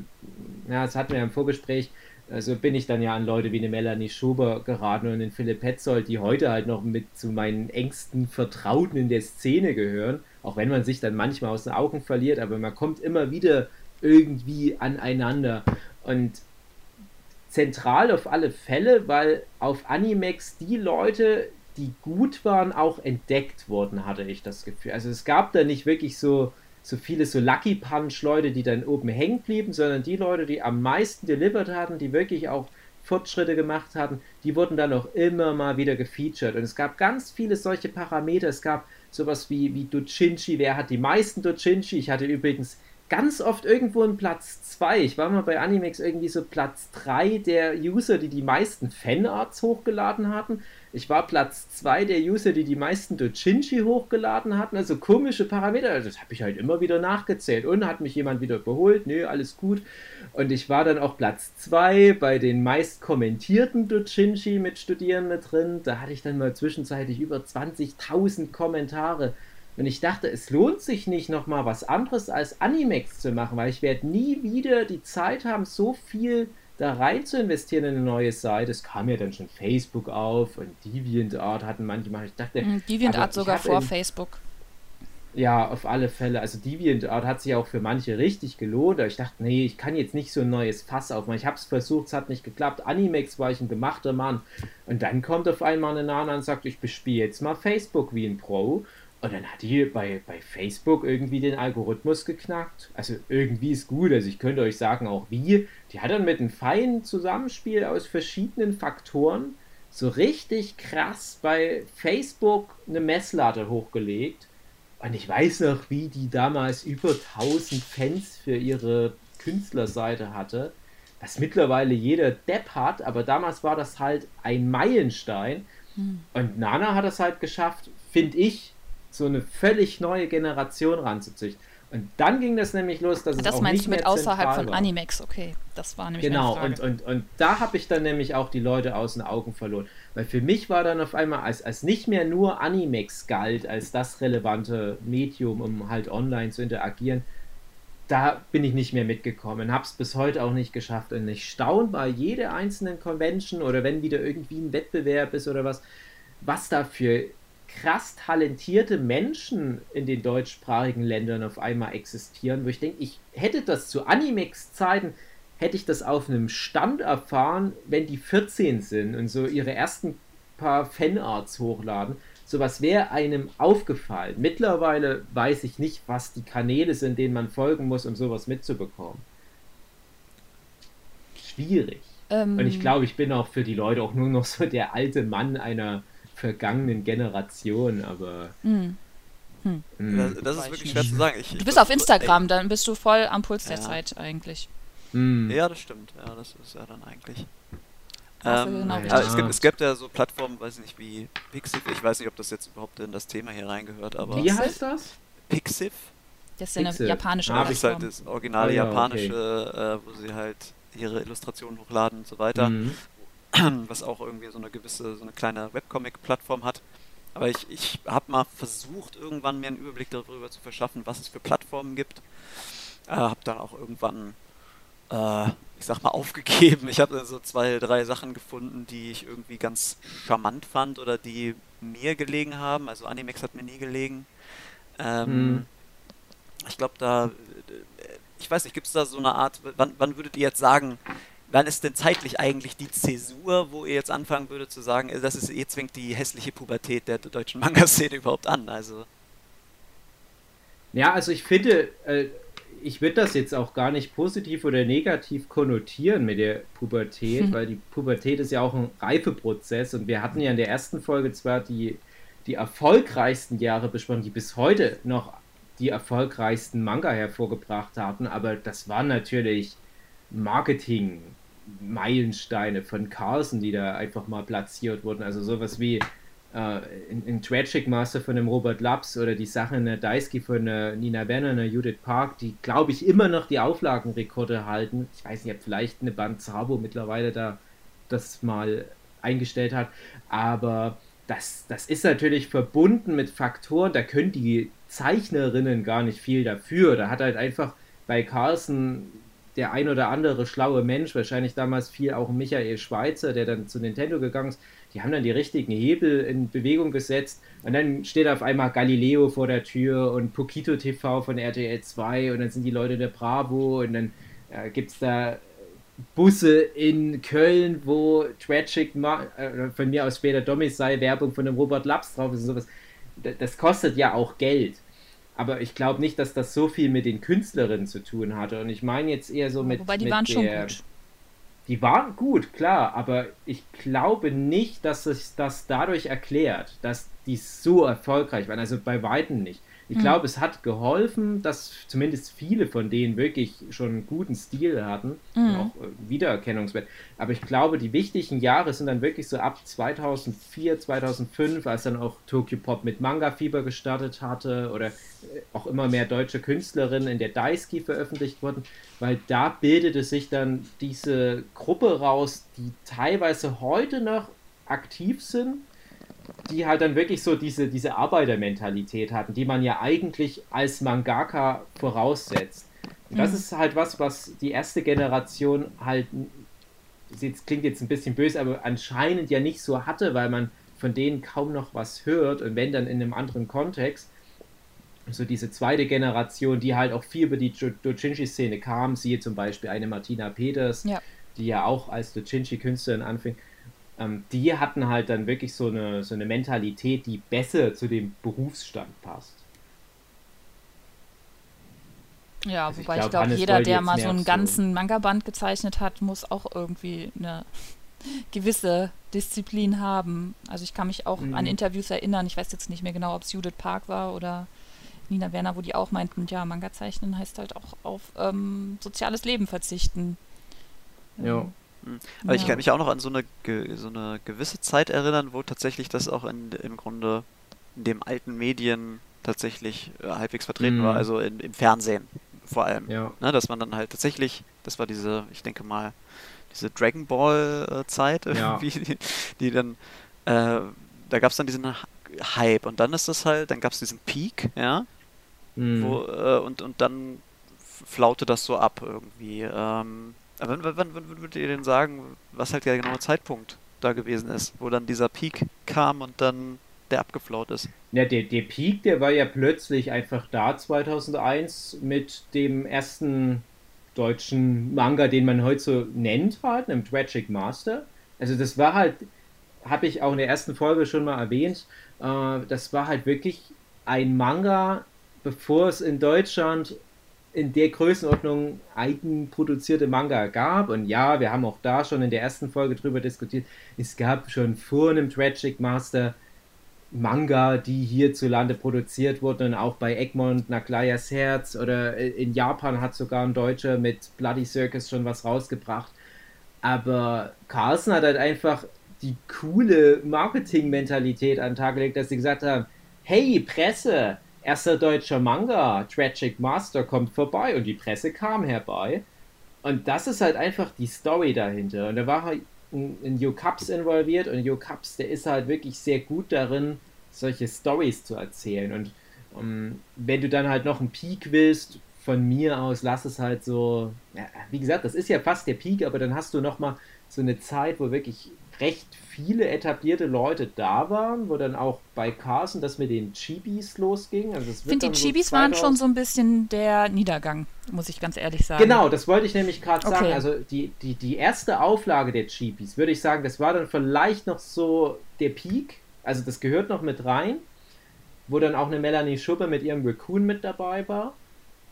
ja, das hatten wir ja im Vorgespräch. Also bin ich dann ja an Leute wie eine Melanie Schober geraten und den Philipp Petzold, die heute halt noch mit zu meinen engsten Vertrauten in der Szene gehören. Auch wenn man sich dann manchmal aus den Augen verliert, aber man kommt immer wieder irgendwie aneinander. Und zentral auf alle Fälle, weil auf Animex die Leute, die gut waren, auch entdeckt wurden, hatte ich das Gefühl. Also es gab da nicht wirklich so, so viele so Lucky Punch Leute, die dann oben hängen blieben, sondern die Leute, die am meisten delivered hatten, die wirklich auch Fortschritte gemacht hatten, die wurden dann auch immer mal wieder gefeatured. Und es gab ganz viele solche Parameter. Es gab sowas wie, wie Dochinchi, wer hat die meisten Dochinchi? Ich hatte übrigens ganz oft irgendwo einen Platz 2. Ich war mal bei Animex irgendwie so Platz 3 der User, die die meisten Fanarts hochgeladen hatten. Ich war Platz 2 der User, die die meisten Dochinchi hochgeladen hatten. Also komische Parameter. Also das habe ich halt immer wieder nachgezählt. Und hat mich jemand wieder überholt? Nö, alles gut. Und ich war dann auch Platz 2 bei den meist kommentierten Dochinchi mit Studierenden drin. Da hatte ich dann mal zwischenzeitlich über 20.000 Kommentare. Und ich dachte, es lohnt sich nicht nochmal was anderes als Animex zu machen, weil ich werde nie wieder die Zeit haben, so viel da rein zu investieren in eine neue Seite. Es kam ja dann schon Facebook auf und DeviantArt hatten manchmal. Ich dachte, hm, DeviantArt sogar vor Facebook. Ja, auf alle Fälle. Also DeviantArt hat sich auch für manche richtig gelohnt. Aber ich dachte, nee, ich kann jetzt nicht so ein neues Fass aufmachen. Ich habe es versucht, es hat nicht geklappt. Animex war ich ein gemachter Mann. Und dann kommt auf einmal eine Nana und sagt, ich bespiele jetzt mal Facebook wie ein Pro. Und dann hat die bei, bei Facebook irgendwie den Algorithmus geknackt. Also irgendwie ist gut. Also ich könnte euch sagen auch wie. Die hat dann mit einem feinen Zusammenspiel aus verschiedenen Faktoren so richtig krass bei Facebook eine Messlatte hochgelegt. Und ich weiß noch, wie die damals über 1000 Fans für ihre Künstlerseite hatte. Was mittlerweile jeder Depp hat, aber damals war das halt ein Meilenstein. Hm. Und Nana hat es halt geschafft, finde ich, so eine völlig neue Generation ranzuzüchten. Und dann ging das nämlich los, dass das es auch meinst nicht du mit mehr außerhalb von war. Animex, okay. Das war nämlich Genau, und, und, und da habe ich dann nämlich auch die Leute aus den Augen verloren. Weil für mich war dann auf einmal, als, als nicht mehr nur Animex galt, als das relevante Medium, um halt online zu interagieren, da bin ich nicht mehr mitgekommen, habe es bis heute auch nicht geschafft. Und ich staune bei jeder einzelnen Convention oder wenn wieder irgendwie ein Wettbewerb ist oder was, was da für krass talentierte Menschen in den deutschsprachigen Ländern auf einmal existieren, wo ich denke, ich hätte das zu Animex-Zeiten, hätte ich das auf einem Stand erfahren, wenn die 14 sind und so ihre ersten paar Fanarts hochladen. Sowas wäre einem aufgefallen. Mittlerweile weiß ich nicht, was die Kanäle sind, denen man folgen muss, um sowas mitzubekommen. Schwierig. Ähm, Und ich glaube, ich bin auch für die Leute auch nur noch so der alte Mann einer vergangenen Generation, aber. hm. hm, Das, das ist wirklich ich schwer zu sagen. Ich, Du bist auf Instagram, dann bist du voll am Puls der Ja. Zeit eigentlich. hm. Ja, das stimmt. Ja, das ist ja dann eigentlich. Ähm, genau richtig. es, gibt, es gibt ja so Plattformen, weiß ich nicht, wie Pixiv. Ich weiß nicht, ob das jetzt überhaupt in das Thema hier reingehört, aber Wie heißt das? Pixiv Das ist ja eine Pixel. japanische Ah, das ist halt Plattform. das originale Ah, ja, japanische, äh, wo sie halt ihre Illustrationen hochladen und so weiter, Mhm. Was auch irgendwie so eine gewisse, so eine kleine Webcomic-Plattform hat. Aber ich, ich habe mal versucht, irgendwann mir einen Überblick darüber zu verschaffen, was es für Plattformen gibt. Äh, habe dann auch irgendwann, äh, ich sag mal, aufgegeben. Ich habe so zwei, drei Sachen gefunden, die ich irgendwie ganz charmant fand oder die mir gelegen haben. Also Animex hat mir nie gelegen. Ähm, Mhm. Ich glaube, da, äh, ich weiß nicht, gibt es da so eine Art, wann, wann würdet ihr jetzt sagen, wann ist denn zeitlich eigentlich die Zäsur, wo ihr jetzt anfangen würdet zu sagen, äh, das ist, ihr zwingt die hässliche Pubertät der deutschen Manga-Szene überhaupt an? Also, Ja, also ich finde, äh, ich würde das jetzt auch gar nicht positiv oder negativ konnotieren mit der Pubertät, Hm. weil die Pubertät ist ja auch ein Reifeprozess und wir hatten ja in der ersten Folge zwar die, die erfolgreichsten Jahre besprochen, die bis heute noch die erfolgreichsten Manga hervorgebracht hatten, aber das waren natürlich Marketing-Meilensteine von Carlsen, die da einfach mal platziert wurden. Also sowas wie äh, in, Tragic Master von dem Robert Laps oder die Sache in der Daisuke von der Nina Werner und der Judith Park, die glaube ich immer noch die Auflagenrekorde halten. Ich weiß nicht, ob vielleicht eine Band Zabo mittlerweile da das mal eingestellt hat, aber das, das ist natürlich verbunden mit Faktoren, da können die Zeichnerinnen gar nicht viel dafür. Da hat halt einfach bei Carlsen der ein oder andere schlaue Mensch, wahrscheinlich damals viel auch Michael Schweitzer, der dann zu Nintendo gegangen ist, die haben dann die richtigen Hebel in Bewegung gesetzt und dann steht auf einmal Galileo vor der Tür und Pokito TV von RTL 2 und dann sind die Leute der Bravo und dann äh, gibt es da Busse in Köln, wo Tragic äh, von mir aus später Domicile Werbung von dem Robert Laps drauf ist und sowas. D- Das kostet ja auch Geld. Aber ich glaube nicht, dass das so viel mit den Künstlerinnen zu tun hatte. Und ich meine jetzt eher so mit. Wobei die mit waren schon der, gut. Die waren gut, klar, aber ich glaube nicht, dass es das dadurch erklärt, dass die so erfolgreich waren. Also bei Weitem nicht. Ich glaube, es hat geholfen, dass zumindest viele von denen wirklich schon einen guten Stil hatten, Mhm. auch äh, Wiedererkennungswert. Aber ich glaube, die wichtigen Jahre sind dann wirklich so ab 2004, 2005, als dann auch Tokyo Pop mit Manga Fieber gestartet hatte oder äh, auch immer mehr deutsche Künstlerinnen in der Daisuke veröffentlicht wurden, weil da bildete sich dann diese Gruppe raus, die teilweise heute noch aktiv sind, die halt dann wirklich so diese, diese Arbeitermentalität hatten, die man ja eigentlich als Mangaka voraussetzt. Und das Mhm. ist halt was, was die erste Generation halt jetzt klingt jetzt ein bisschen böse, aber anscheinend ja nicht so hatte, weil man von denen kaum noch was hört und wenn dann in einem anderen Kontext. So diese zweite Generation, die halt auch viel über die Dojinshi-Szene kam, siehe zum Beispiel eine Martina Peters, Ja. die ja auch als Dojinshi-Künstlerin anfing, ähm, die hatten halt dann wirklich so eine, so eine Mentalität, die besser zu dem Berufsstand passt. Ja, Also wobei ich glaub, glaube, Hannes jeder, der mal so einen ganzen Manga-Band gezeichnet hat, muss auch irgendwie eine gewisse Disziplin haben. Also ich kann mich auch Mhm. an Interviews erinnern, ich weiß jetzt nicht mehr genau, ob es Judith Park war oder Nina Werner, wo die auch meinten, ja, Manga zeichnen heißt halt auch auf ähm, soziales Leben verzichten. Ja. Mhm. Aber ich Ja. kann mich auch noch an so eine, so eine gewisse Zeit erinnern, wo tatsächlich das auch in, im Grunde in den alten Medien tatsächlich äh, halbwegs vertreten Mhm. war, also in, im Fernsehen vor allem. Ja. Ne, dass man dann halt tatsächlich, das war diese, ich denke mal, diese Dragon Ball äh, Ja. irgendwie, die, die dann, äh, da gab es dann diesen Hype und dann ist das halt, dann gab es diesen Peak, ja, Mhm. wo, äh, und, und dann flaute das so ab irgendwie. Ähm, aber wann, wann, wann würdet ihr denn sagen, was halt der genaue Zeitpunkt da gewesen ist, wo dann dieser Peak kam und dann der abgeflaut ist? Ja, der, der Peak, der war ja plötzlich einfach da 2001 mit dem ersten deutschen Manga, den man heute so nennt, halt, einem Tragic Master. Also das war halt, habe ich auch in der ersten Folge schon mal erwähnt, äh, das war halt wirklich ein Manga, bevor es in Deutschland in der Größenordnung eigenproduzierte Manga gab. Und ja, wir haben auch da schon in der ersten Folge drüber diskutiert. Es gab schon vor einem Tragic Master Manga, die hierzulande produziert wurden und auch bei Egmont, Naglayas Herz oder in Japan hat sogar ein Deutscher mit Bloody Circus schon was rausgebracht. Aber Carlsen hat halt einfach die coole Marketing-Mentalität an den Tag gelegt, dass sie gesagt haben, hey Presse, erster deutscher Manga, Tragic Master kommt vorbei und die Presse kam herbei. Und das ist halt einfach die Story dahinter. Und da war halt ein, ein Jo Cups involviert und Jo Cups, der ist halt wirklich sehr gut darin, solche Stories zu erzählen. Und ähm, wenn du dann halt noch einen Peak willst, von mir aus, lass es halt so, ja, wie gesagt, das ist ja fast der Peak, aber dann hast du nochmal so eine Zeit, wo wirklich recht viele etablierte Leute da waren, wo dann auch bei Carson das mit den Chibis losging. Also Ich finde, die dann so Chibis waren 2000 schon so ein bisschen der Niedergang, muss ich ganz ehrlich sagen. Genau, das wollte ich nämlich gerade sagen. Okay. Also die, die, die erste Auflage der Chibis, würde ich sagen, das war dann vielleicht noch so der Peak. Also das gehört noch mit rein, wo dann auch eine Melanie Schubbe mit ihrem Raccoon mit dabei war.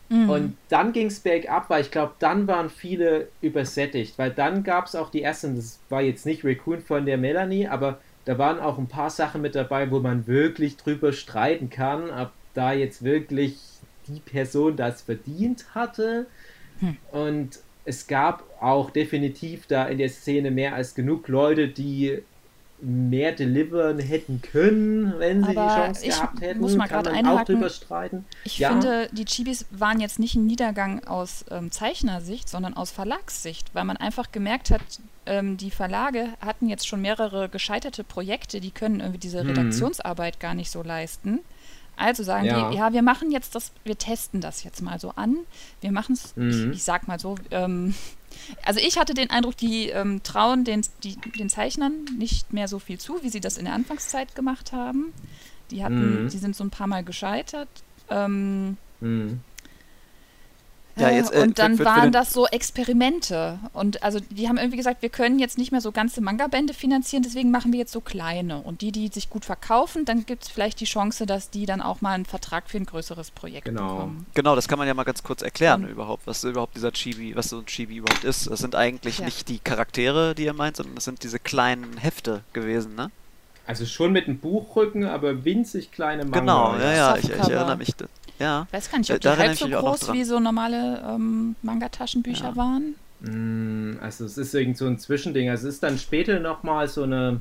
Mhm. Und dann ging es bergab, weil ich glaube, dann waren viele übersättigt, weil dann gab es auch die ersten, das war jetzt nicht Raccoon von der Melanie, aber da waren auch ein paar Sachen mit dabei, wo man wirklich drüber streiten kann, ob da jetzt wirklich die Person das verdient hatte. Hm. Und es gab auch definitiv da in der Szene mehr als genug Leute, die mehr delivern hätten können, wenn sie Aber die Chance gehabt hätten. muss mal kann man auch drüber streiten. Ich Ja. finde, die Chibis waren jetzt nicht ein Niedergang aus ähm, Zeichnersicht, sondern aus Verlagssicht, weil man einfach gemerkt hat, ähm, die Verlage hatten jetzt schon mehrere gescheiterte Projekte, die können irgendwie diese Mhm. Redaktionsarbeit gar nicht so leisten. Also sagen Ja. die, ja, wir machen jetzt das, wir testen das jetzt mal so an. Wir machen es, Mhm. ich, ich sag mal so, ähm, also ich hatte den Eindruck, die ähm, trauen den, die, den Zeichnern nicht mehr so viel zu, wie sie das in der Anfangszeit gemacht haben. Die hatten, Mhm. die sind so ein paar Mal gescheitert. Ähm, Mhm. Ja, jetzt, äh, und dann für- für- für waren den- das so Experimente. Und also die haben irgendwie gesagt, wir können jetzt nicht mehr so ganze Manga-Bände finanzieren, deswegen machen wir jetzt so kleine. Und die, die sich gut verkaufen, dann gibt es vielleicht die Chance, dass die dann auch mal einen Vertrag für ein größeres Projekt Genau. bekommen. Genau, das kann man ja mal ganz kurz erklären Und- überhaupt, was überhaupt dieser Chibi, was so ein Chibi überhaupt ist. Das sind eigentlich Ja. nicht die Charaktere, die ihr meint, sondern das sind diese kleinen Hefte gewesen, ne? Also schon mit einem Buchrücken, aber winzig kleine Manga. genau, ja, ja, ich, ich erinnere mich. Ja. Ich weiß gar nicht, ob die da erinnere halb so groß wie so normale ähm, Manga-Taschenbücher Ja. waren. Mm, Also es ist irgend so ein Zwischending. Also es ist dann später nochmal so eine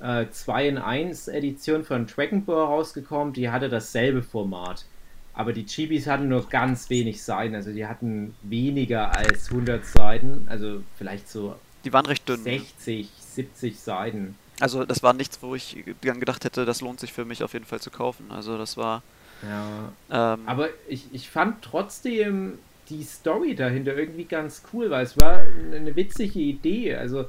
äh, 2 in 1 Edition von Dragon Ball rausgekommen, die hatte dasselbe Format. Aber die Chibis hatten nur ganz wenig Seiten, also die hatten weniger als 100 Seiten, also vielleicht so Die waren recht dünn. 60, 70 Seiten. Also das war nichts, wo ich dann gedacht hätte, das lohnt sich für mich auf jeden Fall zu kaufen. Also das war. Ja. Ähm, Aber ich, ich fand trotzdem, die Story dahinter irgendwie ganz cool war. Es war eine witzige Idee. Also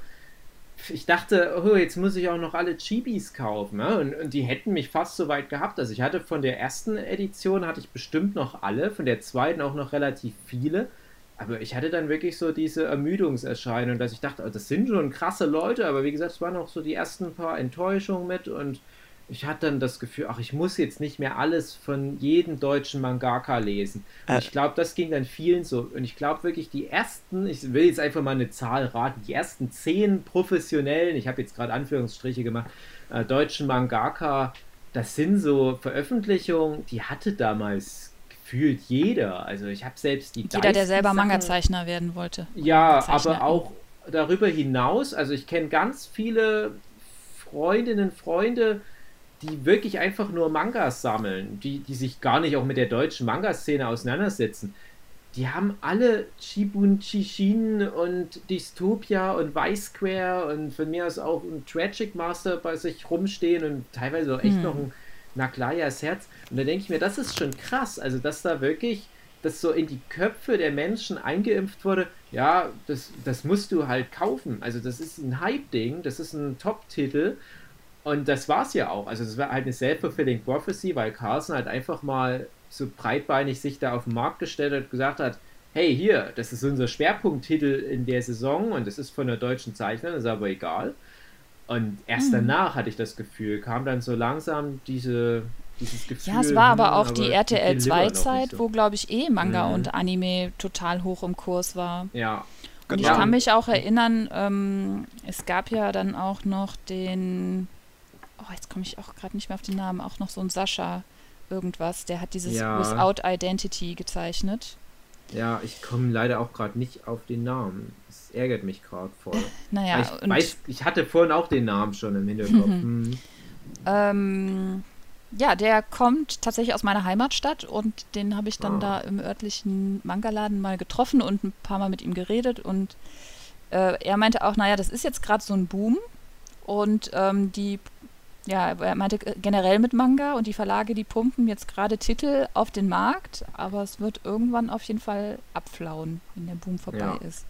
ich dachte, oh, jetzt muss ich auch noch alle Chibis kaufen. Ne? Und, und, die hätten mich fast so weit gehabt. Also ich hatte von der ersten Edition hatte ich bestimmt noch alle, von der zweiten auch noch relativ viele. Aber ich hatte dann wirklich so diese Ermüdungserscheinung, dass ich dachte, oh, das sind schon krasse Leute, aber wie gesagt, es waren auch so die ersten paar Enttäuschungen mit und ich hatte dann das Gefühl, ach, ich muss jetzt nicht mehr alles von jedem deutschen Mangaka lesen. Und äh. ich glaube, das ging dann vielen so. Und ich glaube wirklich, die ersten, ich will jetzt einfach mal eine Zahl raten, die ersten zehn professionellen, ich habe jetzt gerade Anführungsstriche gemacht, äh, deutschen Mangaka, das sind so Veröffentlichungen, die hatte damals gefühlt jeder. Also ich habe selbst die Jeder, der selber Manga-Zeichner werden wollte. Ja, aber auch darüber hinaus, also ich kenne ganz viele Freundinnen, Freunde, die wirklich einfach nur Mangas sammeln, die, die sich gar nicht auch mit der deutschen Manga-Szene auseinandersetzen. Die haben alle Chibun Chishin und Dystopia und Vice Square und von mir aus auch ein Tragic Master bei sich rumstehen und teilweise auch echt hm. noch ein Naklayas Herz. Und da denke ich mir, das ist schon krass. Also, dass da wirklich das so in die Köpfe der Menschen eingeimpft wurde, ja, das, das musst du halt kaufen. Also, das ist ein Hype-Ding, das ist ein Top-Titel und das war es ja auch. Also es war halt eine self-fulfilling prophecy, weil Carlson halt einfach mal so breitbeinig sich da auf den Markt gestellt hat und gesagt hat, hey, hier, das ist unser Schwerpunkttitel in der Saison und das ist von der deutschen Zeichnerin, ist aber egal. Und erst mhm. danach hatte ich das Gefühl, kam dann so langsam diese, dieses Gefühl. Ja, es war aber auch aber die RTL 2-Zeit, so. wo, glaube ich, eh Manga mhm. und Anime total hoch im Kurs war. Ja. Und ich kann mich auch erinnern, ähm, es gab ja dann auch noch den oh, jetzt komme ich auch gerade nicht mehr auf den Namen, auch noch so ein Sascha irgendwas, der hat dieses ja. Without Identity gezeichnet. Ja, ich komme leider auch gerade nicht auf den Namen. Das ärgert mich gerade voll. naja, ich, weiß, ich hatte vorhin auch den Namen schon im Hinterkopf. hm. ähm, ja, der kommt tatsächlich aus meiner Heimatstadt und den habe ich dann oh. da im örtlichen Mangaladen mal getroffen und ein paar Mal mit ihm geredet und äh, er meinte auch, naja, das ist jetzt gerade so ein Boom und ähm, die ja, er meinte generell mit Manga und die Verlage, die pumpen jetzt gerade Titel auf den Markt, aber es wird irgendwann auf jeden Fall abflauen, wenn der Boom vorbei ja. ist.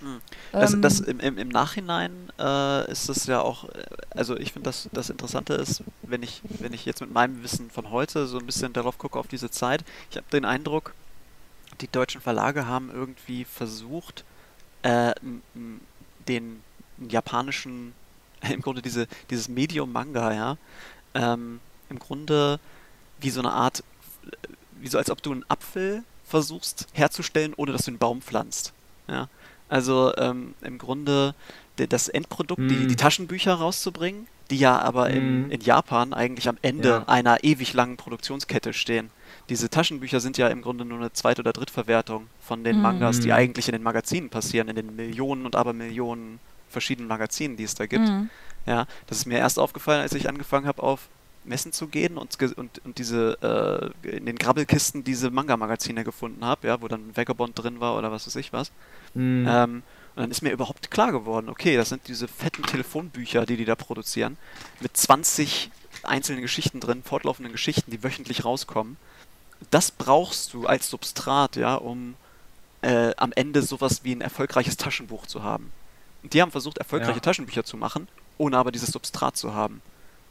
Hm. Das, ähm, das im, im, im, Nachhinein äh, ist es ja auch, äh, also ich finde, das, das Interessante ist, wenn ich, wenn ich jetzt mit meinem Wissen von heute so ein bisschen darauf gucke, auf diese Zeit, ich habe den Eindruck, die deutschen Verlage haben irgendwie versucht, äh, den japanischen im Grunde diese, dieses Medium Manga, ja, ähm, im Grunde wie so eine Art, wie so als ob du einen Apfel versuchst herzustellen, ohne dass du einen Baum pflanzt. Ja? Also ähm, im Grunde das Endprodukt, mm. die, die, Taschenbücher rauszubringen, die ja aber mm. in, hm. in, Japan eigentlich am Ende ja. einer ewig langen Produktionskette stehen. Diese Taschenbücher sind ja im Grunde nur eine Zweit- oder Drittverwertung von den mm. Mangas, die eigentlich in den Magazinen passieren, in den Millionen und Abermillionen verschiedenen Magazinen, die es da gibt. Mhm. Ja, das ist mir erst aufgefallen, als ich angefangen habe, auf Messen zu gehen und, und, und diese äh, in den Grabbelkisten diese Manga-Magazine gefunden habe, ja, wo dann Vagabond drin war oder was weiß ich was. Mhm. Ähm, und dann ist mir überhaupt klar geworden, okay, das sind diese fetten Telefonbücher, die die da produzieren, mit 20 einzelnen Geschichten drin, fortlaufenden Geschichten, die wöchentlich rauskommen. Das brauchst du als Substrat, ja, um äh, am Ende sowas wie ein erfolgreiches Taschenbuch zu haben. Die haben versucht, erfolgreiche ja. Taschenbücher zu machen, ohne aber dieses Substrat zu haben.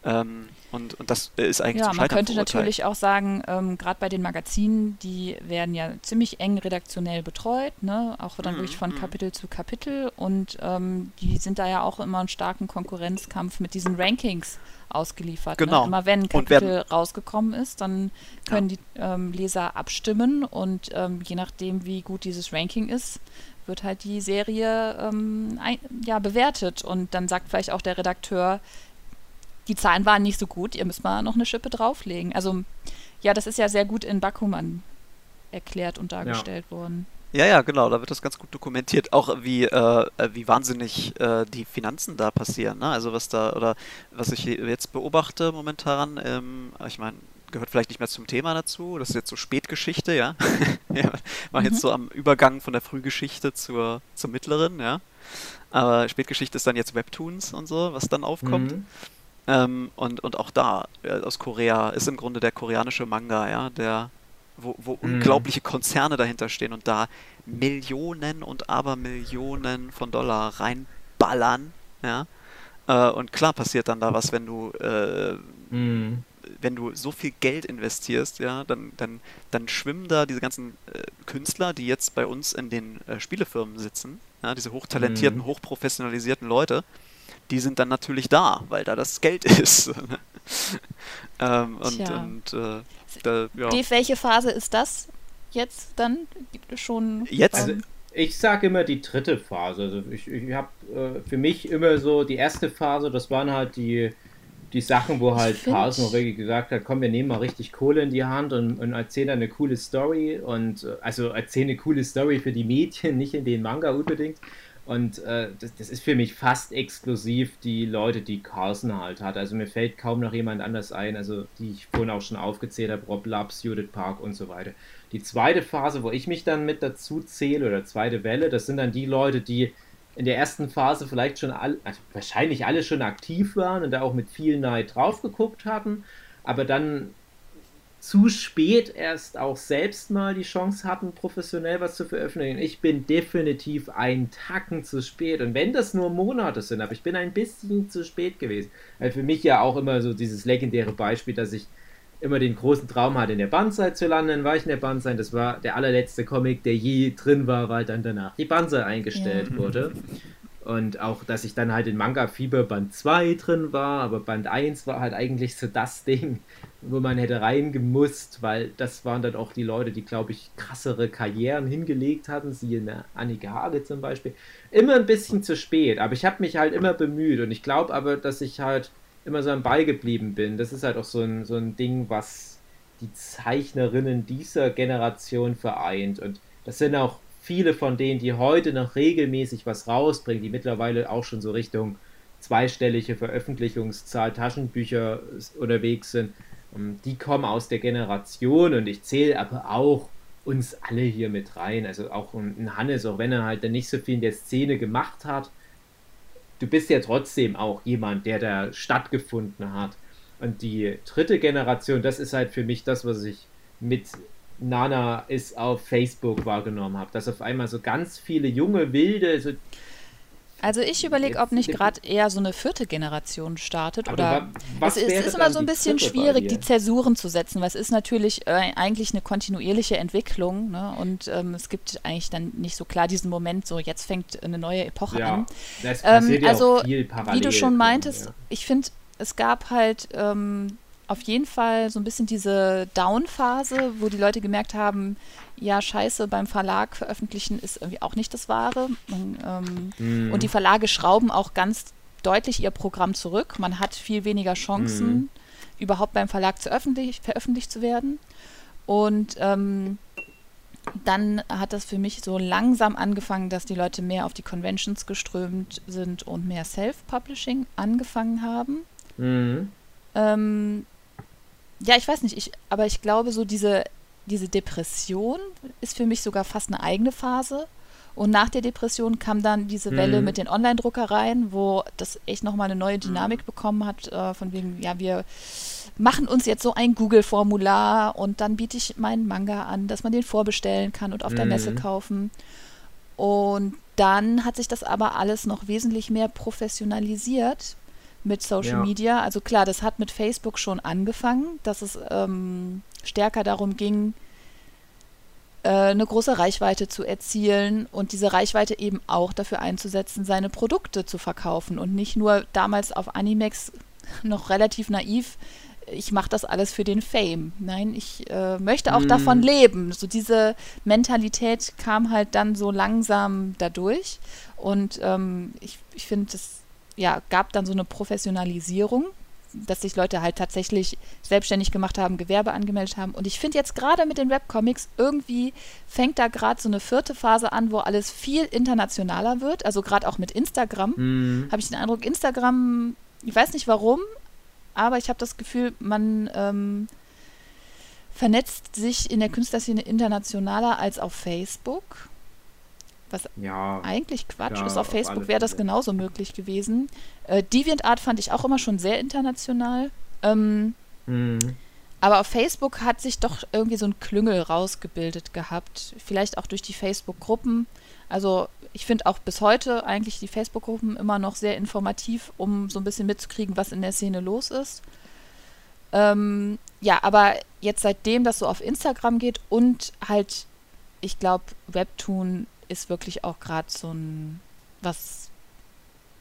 Ähm, und, und das ist eigentlich Ja, man könnte natürlich auch sagen, ähm, gerade bei den Magazinen, die werden ja ziemlich eng redaktionell betreut, ne? auch dann mhm, wirklich von mhm. Kapitel zu Kapitel und ähm, die sind da ja auch immer einen starken Konkurrenzkampf mit diesen Rankings ausgeliefert. Ne? Genau. Ne? Immer wenn ein Kapitel rausgekommen ist, dann können ja. die ähm, Leser abstimmen und ähm, je nachdem, wie gut dieses Ranking ist, wird halt die Serie ähm, ein, ja, bewertet und dann sagt vielleicht auch der Redakteur, die Zahlen waren nicht so gut, ihr müsst mal noch eine Schippe drauflegen. Also ja, das ist ja sehr gut in Bakuman erklärt und dargestellt ja. worden. Ja, ja, genau, da wird das ganz gut dokumentiert. Auch wie, äh, wie wahnsinnig äh, die Finanzen da passieren. Ne? Also was da, oder was ich jetzt beobachte momentan, ähm, ich meine, gehört vielleicht nicht mehr zum Thema dazu. Das ist jetzt so Spätgeschichte, ja. ja war mhm. jetzt so am Übergang von der Frühgeschichte zur, zur mittleren, ja. Aber Spätgeschichte ist dann jetzt Webtoons und so, was dann aufkommt. Mhm. Ähm, und, und auch da, aus Korea, ist im Grunde der koreanische Manga, ja, der wo, wo mhm. unglaubliche Konzerne dahinter stehen und da Millionen und Abermillionen von Dollar reinballern, ja. Äh, und klar passiert dann da was, wenn du äh, mhm wenn du so viel Geld investierst, ja, dann, dann, dann schwimmen da diese ganzen äh, Künstler, die jetzt bei uns in den äh, Spielefirmen sitzen, ja, diese hochtalentierten, mhm. hochprofessionalisierten Leute, die sind dann natürlich da, weil da das Geld ist. ähm, und und äh, da, ja. Dave, welche Phase ist das jetzt dann? Gibt es schon. Jetzt? Also, ich sage immer die dritte Phase. Also ich, ich habe äh, für mich immer so die erste Phase, das waren halt die die Sachen, wo halt Carlson auch wirklich gesagt hat, komm, wir nehmen mal richtig Kohle in die Hand und, und erzählen eine coole Story und äh, also erzählen eine coole Story für die Mädchen, nicht in den Manga unbedingt. Und äh, das, das, ist für mich fast exklusiv die Leute, die Carlson halt hat. Also mir fällt kaum noch jemand anders ein, also die ich vorhin auch schon aufgezählt habe, Rob Laps, Judith Park und so weiter. Die zweite Phase, wo ich mich dann mit dazu zähle, oder zweite Welle, das sind dann die Leute, die in der ersten Phase vielleicht schon alle, also wahrscheinlich alle schon aktiv waren und da auch mit viel Neid drauf geguckt hatten, aber dann zu spät erst auch selbst mal die Chance hatten, professionell was zu veröffentlichen. Ich bin definitiv einen Tacken zu spät. Und wenn das nur Monate sind, aber ich bin ein bisschen zu spät gewesen. Weil für mich ja auch immer so dieses legendäre Beispiel, dass ich immer den großen Traum hatte, in der Banzai zu landen, war ich in der Banzai. Das war der allerletzte Comic, der je drin war, weil dann danach die Banzai eingestellt ja. wurde. Und auch, dass ich dann halt in Manga Fieber Band 2 drin war, aber Band 1 war halt eigentlich so das Ding, wo man hätte reingemusst, weil das waren dann auch die Leute, die, glaube ich, krassere Karrieren hingelegt hatten, sie in der Annika Hage zum Beispiel. Immer ein bisschen zu spät, aber ich habe mich halt immer bemüht und ich glaube aber, dass ich halt immer so am Ball geblieben bin. Das ist halt auch so ein, so ein Ding, was die Zeichnerinnen dieser Generation vereint. Und das sind auch viele von denen, die heute noch regelmäßig was rausbringen, die mittlerweile auch schon so Richtung zweistellige Veröffentlichungszahl Taschenbücher unterwegs sind. Ähm, die kommen aus der Generation und ich zähle aber auch uns alle hier mit rein. Also auch ein Hannes, auch wenn er halt dann nicht so viel in der Szene gemacht hat, du bist ja trotzdem auch jemand, der da stattgefunden hat. Und die dritte Generation, das ist halt für mich das, was ich mit Nana ist auf Facebook wahrgenommen habe, dass auf einmal so ganz viele junge Wilde, so also ich überlege, ob nicht gerade eher so eine vierte Generation startet oder was es, es ist immer so ein bisschen schwierig, die Zäsuren zu setzen, weil es ist natürlich äh, eigentlich eine kontinuierliche Entwicklung ne? und ähm, es gibt eigentlich dann nicht so klar diesen Moment, so jetzt fängt eine neue Epoche ja, an. Ähm, also wie du schon meintest, ja. ich finde, es gab halt ähm, auf jeden Fall so ein bisschen diese Down-Phase, wo die Leute gemerkt haben, ja, scheiße, beim Verlag veröffentlichen ist irgendwie auch nicht das Wahre. Man, ähm, mhm. Und die Verlage schrauben auch ganz deutlich ihr Programm zurück. Man hat viel weniger Chancen, mhm. überhaupt beim Verlag zu veröffentlicht zu werden. Und ähm, dann hat das für mich so langsam angefangen, dass die Leute mehr auf die Conventions geströmt sind und mehr Self-Publishing angefangen haben. Mhm. Ähm, ja, ich weiß nicht, ich, aber ich glaube, so diese diese Depression ist für mich sogar fast eine eigene Phase. Und nach der Depression kam dann diese Welle mhm. mit den Online-Druckereien, wo das echt nochmal eine neue Dynamik mhm. bekommen hat, äh, von wegen, ja, wir machen uns jetzt so ein Google-Formular und dann biete ich meinen Manga an, dass man den vorbestellen kann und auf mhm. der Messe mhm. kaufen. Und dann hat sich das aber alles noch wesentlich mehr professionalisiert mit Social ja. Media. Also klar, das hat mit Facebook schon angefangen, dass es ähm, stärker darum ging, äh, eine große Reichweite zu erzielen und diese Reichweite eben auch dafür einzusetzen, seine Produkte zu verkaufen und nicht nur damals auf Animex noch relativ naiv, ich mache das alles für den Fame. Nein, ich äh, möchte auch mm. davon leben. So diese Mentalität kam halt dann so langsam dadurch und ähm, ich, ich finde, es ja, gab dann so eine Professionalisierung dass sich Leute halt tatsächlich selbstständig gemacht haben, Gewerbe angemeldet haben. Und ich finde jetzt gerade mit den Webcomics, irgendwie fängt da gerade so eine vierte Phase an, wo alles viel internationaler wird. Also gerade auch mit Instagram. Mhm. Habe ich den Eindruck, Instagram, ich weiß nicht warum, aber ich habe das Gefühl, man ähm, vernetzt sich in der Künstlerszene internationaler als auf Facebook. Was ja, eigentlich Quatsch ja, ist. Auf Facebook wäre das genauso möglich gewesen. Äh, DeviantArt fand ich auch immer schon sehr international. Ähm, mhm. aber auf Facebook hat sich doch irgendwie so ein Klüngel rausgebildet gehabt. Vielleicht auch durch die Facebook-Gruppen. Also ich finde auch bis heute eigentlich die Facebook-Gruppen immer noch sehr informativ, um so ein bisschen mitzukriegen, was in der Szene los ist. Ähm, ja, aber jetzt seitdem das so auf Instagram geht und halt, ich glaube, Webtoon ist wirklich auch gerade so ein, was,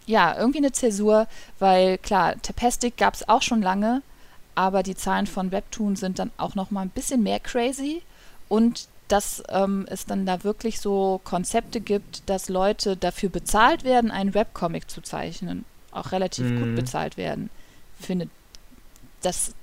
ja, irgendwie eine Zäsur, weil klar, Tapastic gab es auch schon lange, aber die Zahlen von Webtoon sind dann auch noch mal ein bisschen mehr crazy und dass ähm, es dann da wirklich so Konzepte gibt, dass Leute dafür bezahlt werden, einen Webcomic zu zeichnen, auch relativ mhm. gut bezahlt werden. Finde das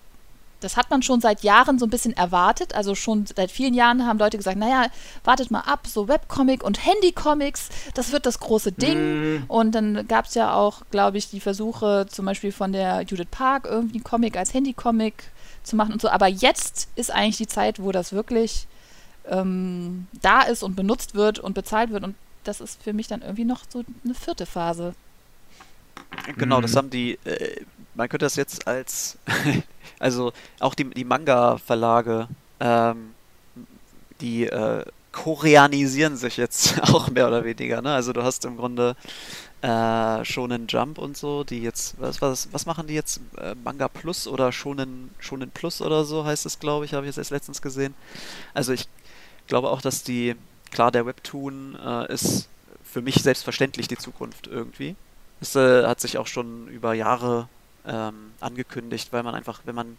das hat man schon seit Jahren so ein bisschen erwartet. Also schon seit vielen Jahren haben Leute gesagt, naja, wartet mal ab, so Webcomic und Handycomics, das wird das große Ding. Mm. Und dann gab es ja auch, glaube ich, die Versuche zum Beispiel von der Judith Park, irgendwie einen Comic als Handycomic zu machen und so. Aber jetzt ist eigentlich die Zeit, wo das wirklich ähm, da ist und benutzt wird und bezahlt wird. Und das ist für mich dann irgendwie noch so eine vierte Phase. Genau, das mhm. haben die, äh, man könnte das jetzt als, also auch die, die Manga-Verlage, ähm, die äh, koreanisieren sich jetzt auch mehr oder weniger. Ne? Also du hast im Grunde äh, Shonen Jump und so, die jetzt, was, was, was machen die jetzt? Äh, Manga Plus oder Shonen, Shonen Plus oder so heißt es, glaube ich, habe ich jetzt erst letztens gesehen. Also ich glaube auch, dass die, klar, der Webtoon äh, ist für mich selbstverständlich die Zukunft irgendwie. Es äh, hat sich auch schon über Jahre ähm, angekündigt, weil man einfach, wenn man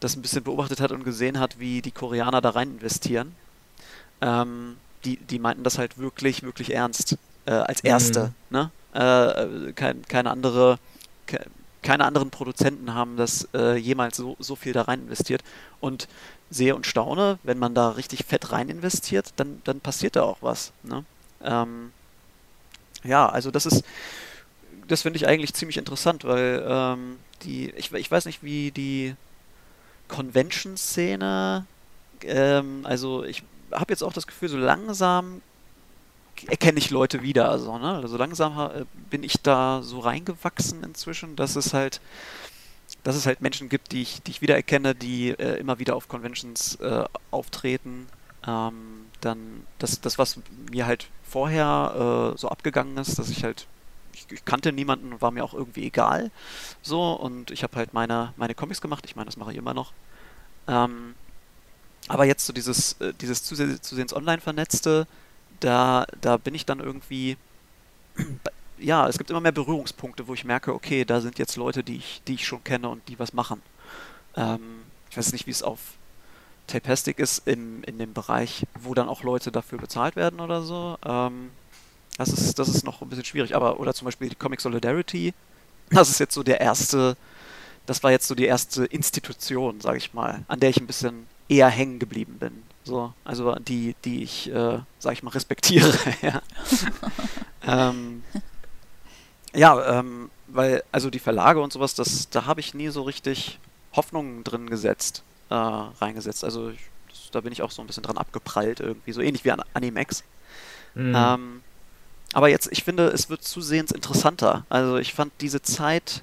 das ein bisschen beobachtet hat und gesehen hat, wie die Koreaner da rein investieren, ähm, die, die meinten das halt wirklich, wirklich ernst. Äh, als erste. Mhm. Ne? Äh, kein, keine andere, ke keine anderen Produzenten haben das äh, jemals so, so viel da rein investiert. Und sehe und staune, wenn man da richtig fett rein investiert, dann, dann passiert da auch was. Ne? Ähm, ja, also das ist das finde ich eigentlich ziemlich interessant, weil ähm, die, ich, ich weiß nicht, wie die Convention-Szene, ähm, also ich habe jetzt auch das Gefühl, so langsam erkenne ich Leute wieder, also, ne? also langsam äh, bin ich da so reingewachsen inzwischen, dass es halt, dass es halt Menschen gibt, die ich, die ich wiedererkenne, die äh, immer wieder auf Conventions äh, auftreten. Ähm, dann das, das, was mir halt vorher äh, so abgegangen ist, dass ich halt ich, kannte niemanden und war mir auch irgendwie egal. So, und ich habe halt meine, meine Comics gemacht. Ich meine, das mache ich immer noch. Ähm, aber jetzt so dieses, äh, dieses zusehends online vernetzte, da, da bin ich dann irgendwie, ja, es gibt immer mehr Berührungspunkte, wo ich merke, okay, da sind jetzt Leute, die ich, die ich schon kenne und die was machen. Ähm, ich weiß nicht, wie es auf Tapastic ist im, in dem Bereich, wo dann auch Leute dafür bezahlt werden oder so. Ähm, das ist, das ist noch ein bisschen schwierig, aber, oder zum Beispiel die Comic Solidarity, das ist jetzt so der erste, das war jetzt so die erste Institution, sag ich mal, an der ich ein bisschen eher hängen geblieben bin. So, also die, die ich, äh, sag ich mal, respektiere. ja, ähm, ja ähm, weil, also die Verlage und sowas, das, da habe ich nie so richtig Hoffnungen drin gesetzt, äh, reingesetzt. Also ich, das, da bin ich auch so ein bisschen dran abgeprallt irgendwie, so ähnlich wie an Animex. Mhm. Ähm, aber jetzt, ich finde, es wird zusehends interessanter. Also ich fand diese Zeit,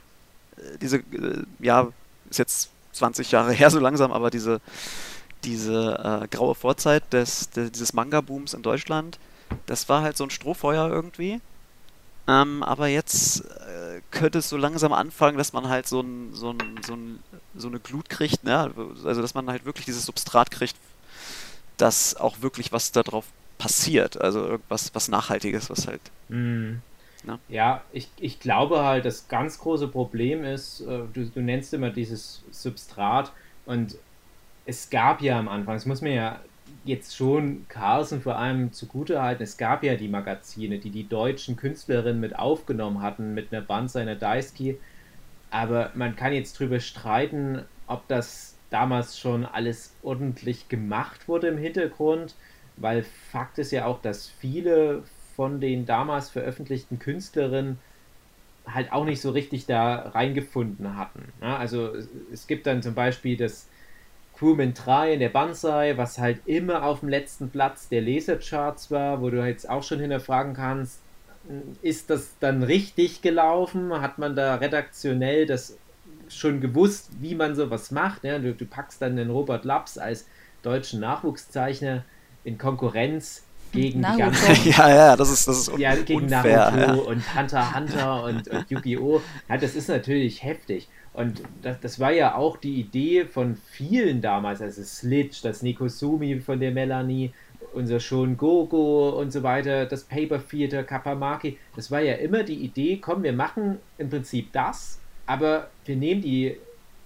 äh, diese, äh, ja, ist jetzt 20 Jahre her so langsam, aber diese, diese äh, graue Vorzeit des, des dieses Manga-Booms in Deutschland, das war halt so ein Strohfeuer irgendwie. Ähm, aber jetzt äh, könnte es so langsam anfangen, dass man halt so, ein, so, ein, so, ein, so eine Glut kriegt, ne? also dass man halt wirklich dieses Substrat kriegt, dass auch wirklich was darauf passiert. Also irgendwas was Nachhaltiges, was halt. Mm. Ja, ich, ich glaube halt, das ganz große Problem ist, äh, du, du nennst immer dieses Substrat und es gab ja am Anfang, das muss man ja jetzt schon Carlsen vor allem zugutehalten, es gab ja die Magazine, die die deutschen Künstlerinnen mit aufgenommen hatten, mit einer Band seiner Daisuke, aber man kann jetzt drüber streiten, ob das damals schon alles ordentlich gemacht wurde im Hintergrund weil Fakt ist ja auch, dass viele von den damals veröffentlichten Künstlerinnen halt auch nicht so richtig da reingefunden hatten. Ja, also es gibt dann zum Beispiel das Crewman 3 in der Banzai, was halt immer auf dem letzten Platz der Lasercharts war, wo du jetzt auch schon hinterfragen kannst, ist das dann richtig gelaufen? Hat man da redaktionell das schon gewusst, wie man sowas macht. Ja? Du, du packst dann den Robert Laps als deutschen Nachwuchszeichner in Konkurrenz gegen Naruto. die ganzen ja, ja, das ist, das ist ja, gegen unfair. Naruto Ja. und Hunter x Hunter und, und Yu-Gi-Oh! Ja, das ist natürlich heftig. Und das, das war ja auch die Idee von vielen damals, also Slitch, das Nikosumi von der Melanie, unser Shon Gogo und so weiter, das Paper Theater, Kapamaki. Das war ja immer die Idee, komm, wir machen im Prinzip das, aber wir nehmen die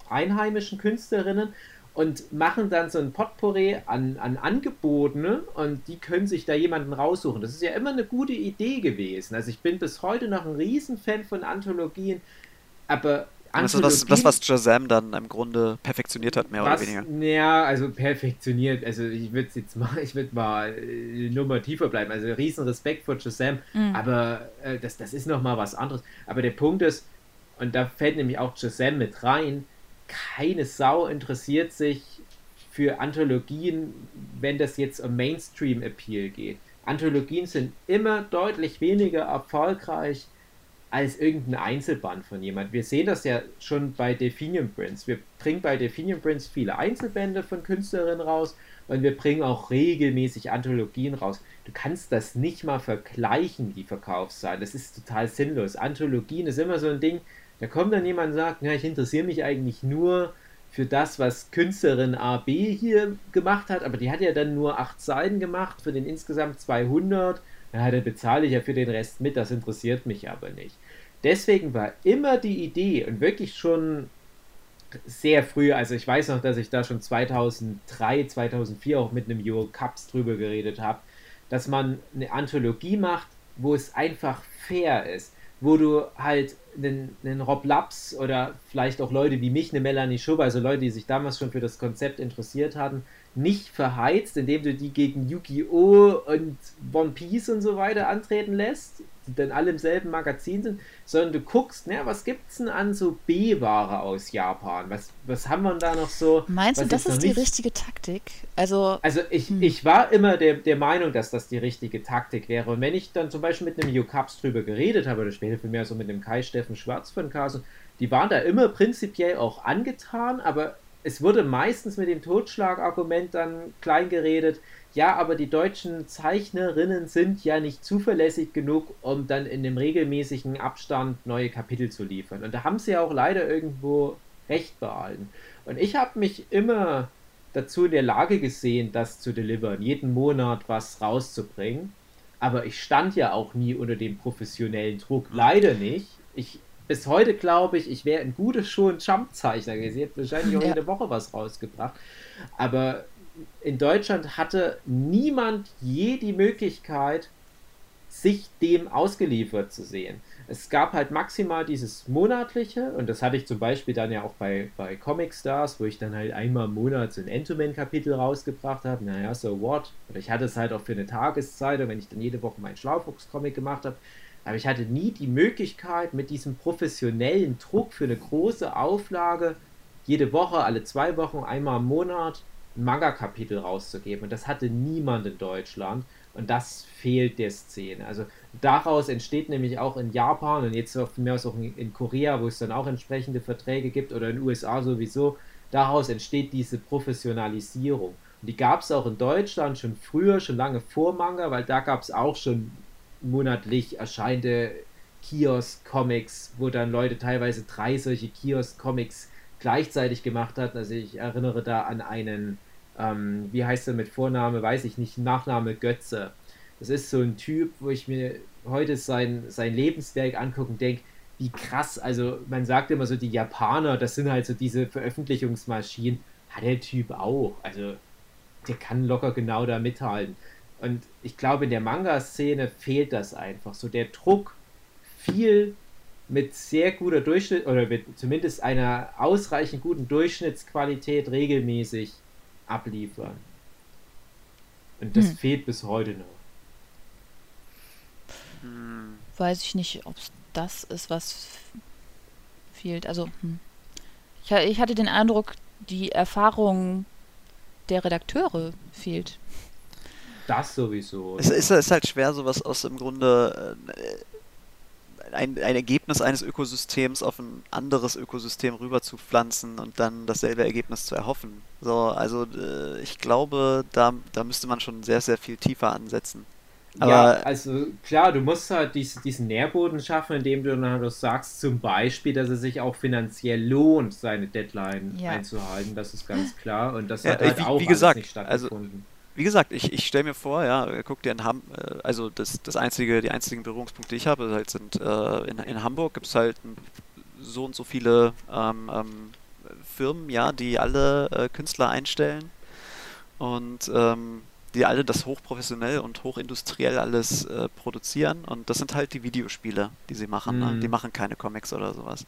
einheimischen Künstlerinnen und machen dann so ein Potpourri an, an Angeboten ne? und die können sich da jemanden raussuchen. Das ist ja immer eine gute Idee gewesen. Also ich bin bis heute noch ein Riesenfan von Anthologien, aber Das ist das, das, was Shazam dann im Grunde perfektioniert hat, mehr was, oder weniger. Ja, also perfektioniert. Also ich würde jetzt mal, ich würde mal äh, nur mal tiefer bleiben. Also riesen Respekt vor Shazam, Mhm. aber äh, das, das ist noch mal was anderes. Aber der Punkt ist, und da fällt nämlich auch Shazam mit rein, keine Sau interessiert sich für Anthologien, wenn das jetzt um Mainstream-Appeal geht. Anthologien sind immer deutlich weniger erfolgreich als irgendein Einzelband von jemand. Wir sehen das ja schon bei Definium Prints. Wir bringen bei Definium Prints viele Einzelbände von Künstlerinnen raus und wir bringen auch regelmäßig Anthologien raus. Du kannst das nicht mal vergleichen, die Verkaufszahlen. Das ist total sinnlos. Anthologien ist immer so ein Ding, da kommt dann jemand und sagt, ja, ich interessiere mich eigentlich nur für das, was Künstlerin AB hier gemacht hat, aber die hat ja dann nur acht Seiten gemacht, für den insgesamt 200. Ja, da bezahle ich ja für den Rest mit, das interessiert mich aber nicht. Deswegen war immer die Idee und wirklich schon sehr früh, also ich weiß noch, dass ich da schon 2003, 2004 auch mit einem Euro Cups drüber geredet habe, dass man eine Anthologie macht, wo es einfach fair ist, wo du halt einen, einen Rob Laps oder vielleicht auch Leute wie mich, eine Melanie Schubber, also Leute, die sich damals schon für das Konzept interessiert hatten, nicht verheizt, indem du die gegen Yu-Gi-Oh! und One Piece und so weiter antreten lässt, dann alle im selben Magazin sind, sondern du guckst, na, was gibt's denn an so B-Ware aus Japan? Was, was haben wir da noch so? Meinst du, das ist die nicht- richtige Taktik? Also, Also ich, Hm. ich war immer der, der Meinung, dass das die richtige Taktik wäre. Und wenn ich dann zum Beispiel mit einem Cups drüber geredet habe, oder später für mehr so mit dem Kai Steffen Schwarz von Kaso, die waren da immer prinzipiell auch angetan, aber es wurde meistens mit dem Totschlagargument dann klein geredet, ja, aber die deutschen Zeichnerinnen sind ja nicht zuverlässig genug, um dann in dem regelmäßigen Abstand neue Kapitel zu liefern. Und da haben sie ja auch leider irgendwo recht behalten. Und ich habe mich immer dazu in der Lage gesehen, das zu delivern, jeden Monat was rauszubringen. Aber ich stand ja auch nie unter dem professionellen Druck. Leider nicht. Ich, bis heute glaube ich, ich wäre ein guter schon Jump-Zeichner gewesen. Ich hätte wahrscheinlich auch Ja. jede Woche was rausgebracht. Aber in Deutschland hatte niemand je die Möglichkeit, sich dem ausgeliefert zu sehen. Es gab halt maximal dieses monatliche, und das hatte ich zum Beispiel dann ja auch bei, bei Comic Stars, wo ich dann halt einmal im Monat so ein Entoman-Kapitel rausgebracht habe. Naja, so what? Oder ich hatte es halt auch für eine Tageszeitung, wenn ich dann jede Woche meinen Schlaufuchs-Comic gemacht habe. Aber ich hatte nie die Möglichkeit, mit diesem professionellen Druck für eine große Auflage jede Woche, alle zwei Wochen, einmal im Monat ein Manga-Kapitel rauszugeben. Und das hatte niemand in Deutschland. Und das fehlt der Szene. Also daraus entsteht nämlich auch in Japan und jetzt mir aus auch in Korea, wo es dann auch entsprechende Verträge gibt oder in den USA sowieso, daraus entsteht diese Professionalisierung. Und die gab es auch in Deutschland schon früher, schon lange vor Manga, weil da gab es auch schon monatlich erscheinende Kiosk-Comics, wo dann Leute teilweise drei solche Kiosk-Comics gleichzeitig gemacht hatten. Also ich erinnere da an einen, ähm, wie heißt er mit Vorname, weiß ich nicht, Nachname Götze. Das ist so ein Typ, wo ich mir heute sein, sein Lebenswerk angucke und denke, wie krass, also man sagt immer so, die Japaner, das sind halt so diese Veröffentlichungsmaschinen, hat der Typ auch. Also der kann locker genau da mithalten. Und ich glaube, in der Manga-Szene fehlt das einfach. So der Druck, viel mit sehr guter Durchschnitt oder mit zumindest einer ausreichend guten Durchschnittsqualität regelmäßig abliefern. Und das Hm. fehlt bis heute noch. Hm. weiß ich nicht, ob es das ist, was fehlt. Also, hm. ich, ich hatte den Eindruck, die Erfahrung der Redakteure fehlt. Das sowieso. Es ist, ist halt schwer, sowas aus im Grunde äh, ein, ein Ergebnis eines Ökosystems auf ein anderes Ökosystem rüber zu pflanzen und dann dasselbe Ergebnis zu erhoffen. So, also äh, ich glaube, da, da müsste man schon sehr, sehr viel tiefer ansetzen. Aber ja, also klar, du musst halt dies, diesen Nährboden schaffen, indem du dann halt sagst, zum Beispiel, dass es sich auch finanziell lohnt, seine Deadline ja. einzuhalten. Das ist ganz klar. Und das ja, hat halt wie, auch wie gesagt, nicht also stattgefunden. Also, wie gesagt, ich, ich stelle mir vor, ja, guck dir in Ham, äh, also das, das einzige, die einzigen Berührungspunkte, die ich habe, halt sind äh, in, in Hamburg gibt es halt so und so viele ähm, ähm, Firmen, ja, die alle äh, Künstler einstellen und ähm, die alle das hochprofessionell und hochindustriell alles äh, produzieren und das sind halt die Videospiele, die sie machen. Mhm. Ne? Die machen keine Comics oder sowas.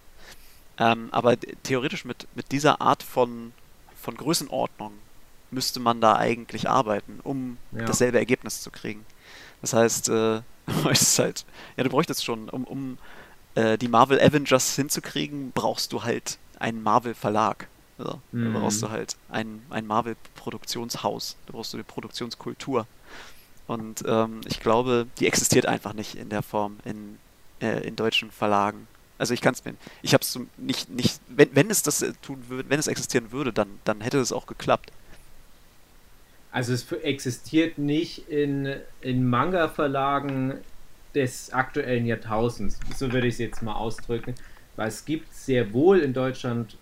Ähm, aber theoretisch mit, mit dieser Art von, von Größenordnung müsste man da eigentlich arbeiten, um ja. dasselbe Ergebnis zu kriegen. Das heißt, äh, ist halt, ja, du bräuchtest schon, um, um äh, die Marvel Avengers hinzukriegen, brauchst du halt einen Marvel Verlag. Also, mhm. Da brauchst du halt ein, ein Marvel Produktionshaus, da brauchst du die Produktionskultur. Und ähm, ich glaube, die existiert einfach nicht in der Form in, äh, in deutschen Verlagen. Also ich kann es mir, ich habe es nicht, nicht, wenn, wenn es das tun würde, wenn es existieren würde, dann, dann hätte es auch geklappt. Also es existiert nicht in, in Manga-Verlagen des aktuellen Jahrtausends. So würde ich es jetzt mal ausdrücken. Weil es gibt sehr wohl in Deutschland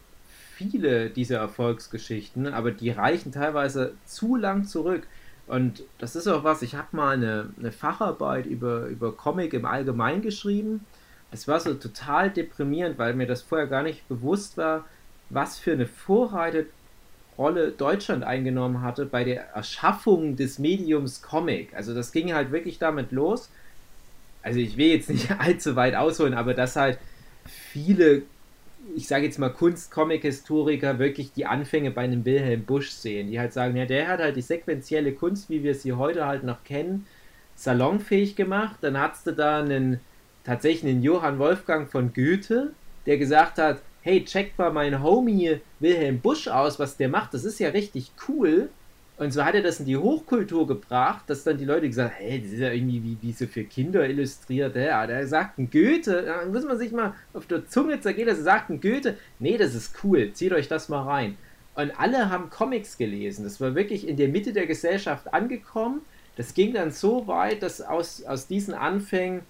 viele dieser Erfolgsgeschichten, aber die reichen teilweise zu lang zurück. Und das ist auch was, ich habe mal eine, eine Facharbeit über, über Comic im Allgemeinen geschrieben. Es war so total deprimierend, weil mir das vorher gar nicht bewusst war, was für eine Vorreiter Rolle Deutschland eingenommen hatte bei der Erschaffung des Mediums Comic. Also das ging halt wirklich damit los. Also ich will jetzt nicht allzu weit ausholen, aber dass halt viele, ich sage jetzt mal Kunst-Comic-Historiker wirklich die Anfänge bei einem Wilhelm Busch sehen, die halt sagen, ja, der hat halt die sequentielle Kunst, wie wir sie heute halt noch kennen, salonfähig gemacht. Dann hattest du da einen tatsächlich einen Johann Wolfgang von Goethe, der gesagt hat, hey, check mal meinen Homie Wilhelm Busch aus, was der macht, das ist ja richtig cool. Und so hat er das in die Hochkultur gebracht, dass dann die Leute gesagt haben, hey, das ist ja irgendwie wie, wie so für Kinder illustriert. Ja, der sagt ein Goethe, da muss man sich mal auf der Zunge zergehen, dass er sagt ein Goethe. Nee, das ist cool, zieht euch das mal rein. Und alle haben Comics gelesen. Das war wirklich in der Mitte der Gesellschaft angekommen. Das ging dann so weit, dass aus, aus diesen Anfängen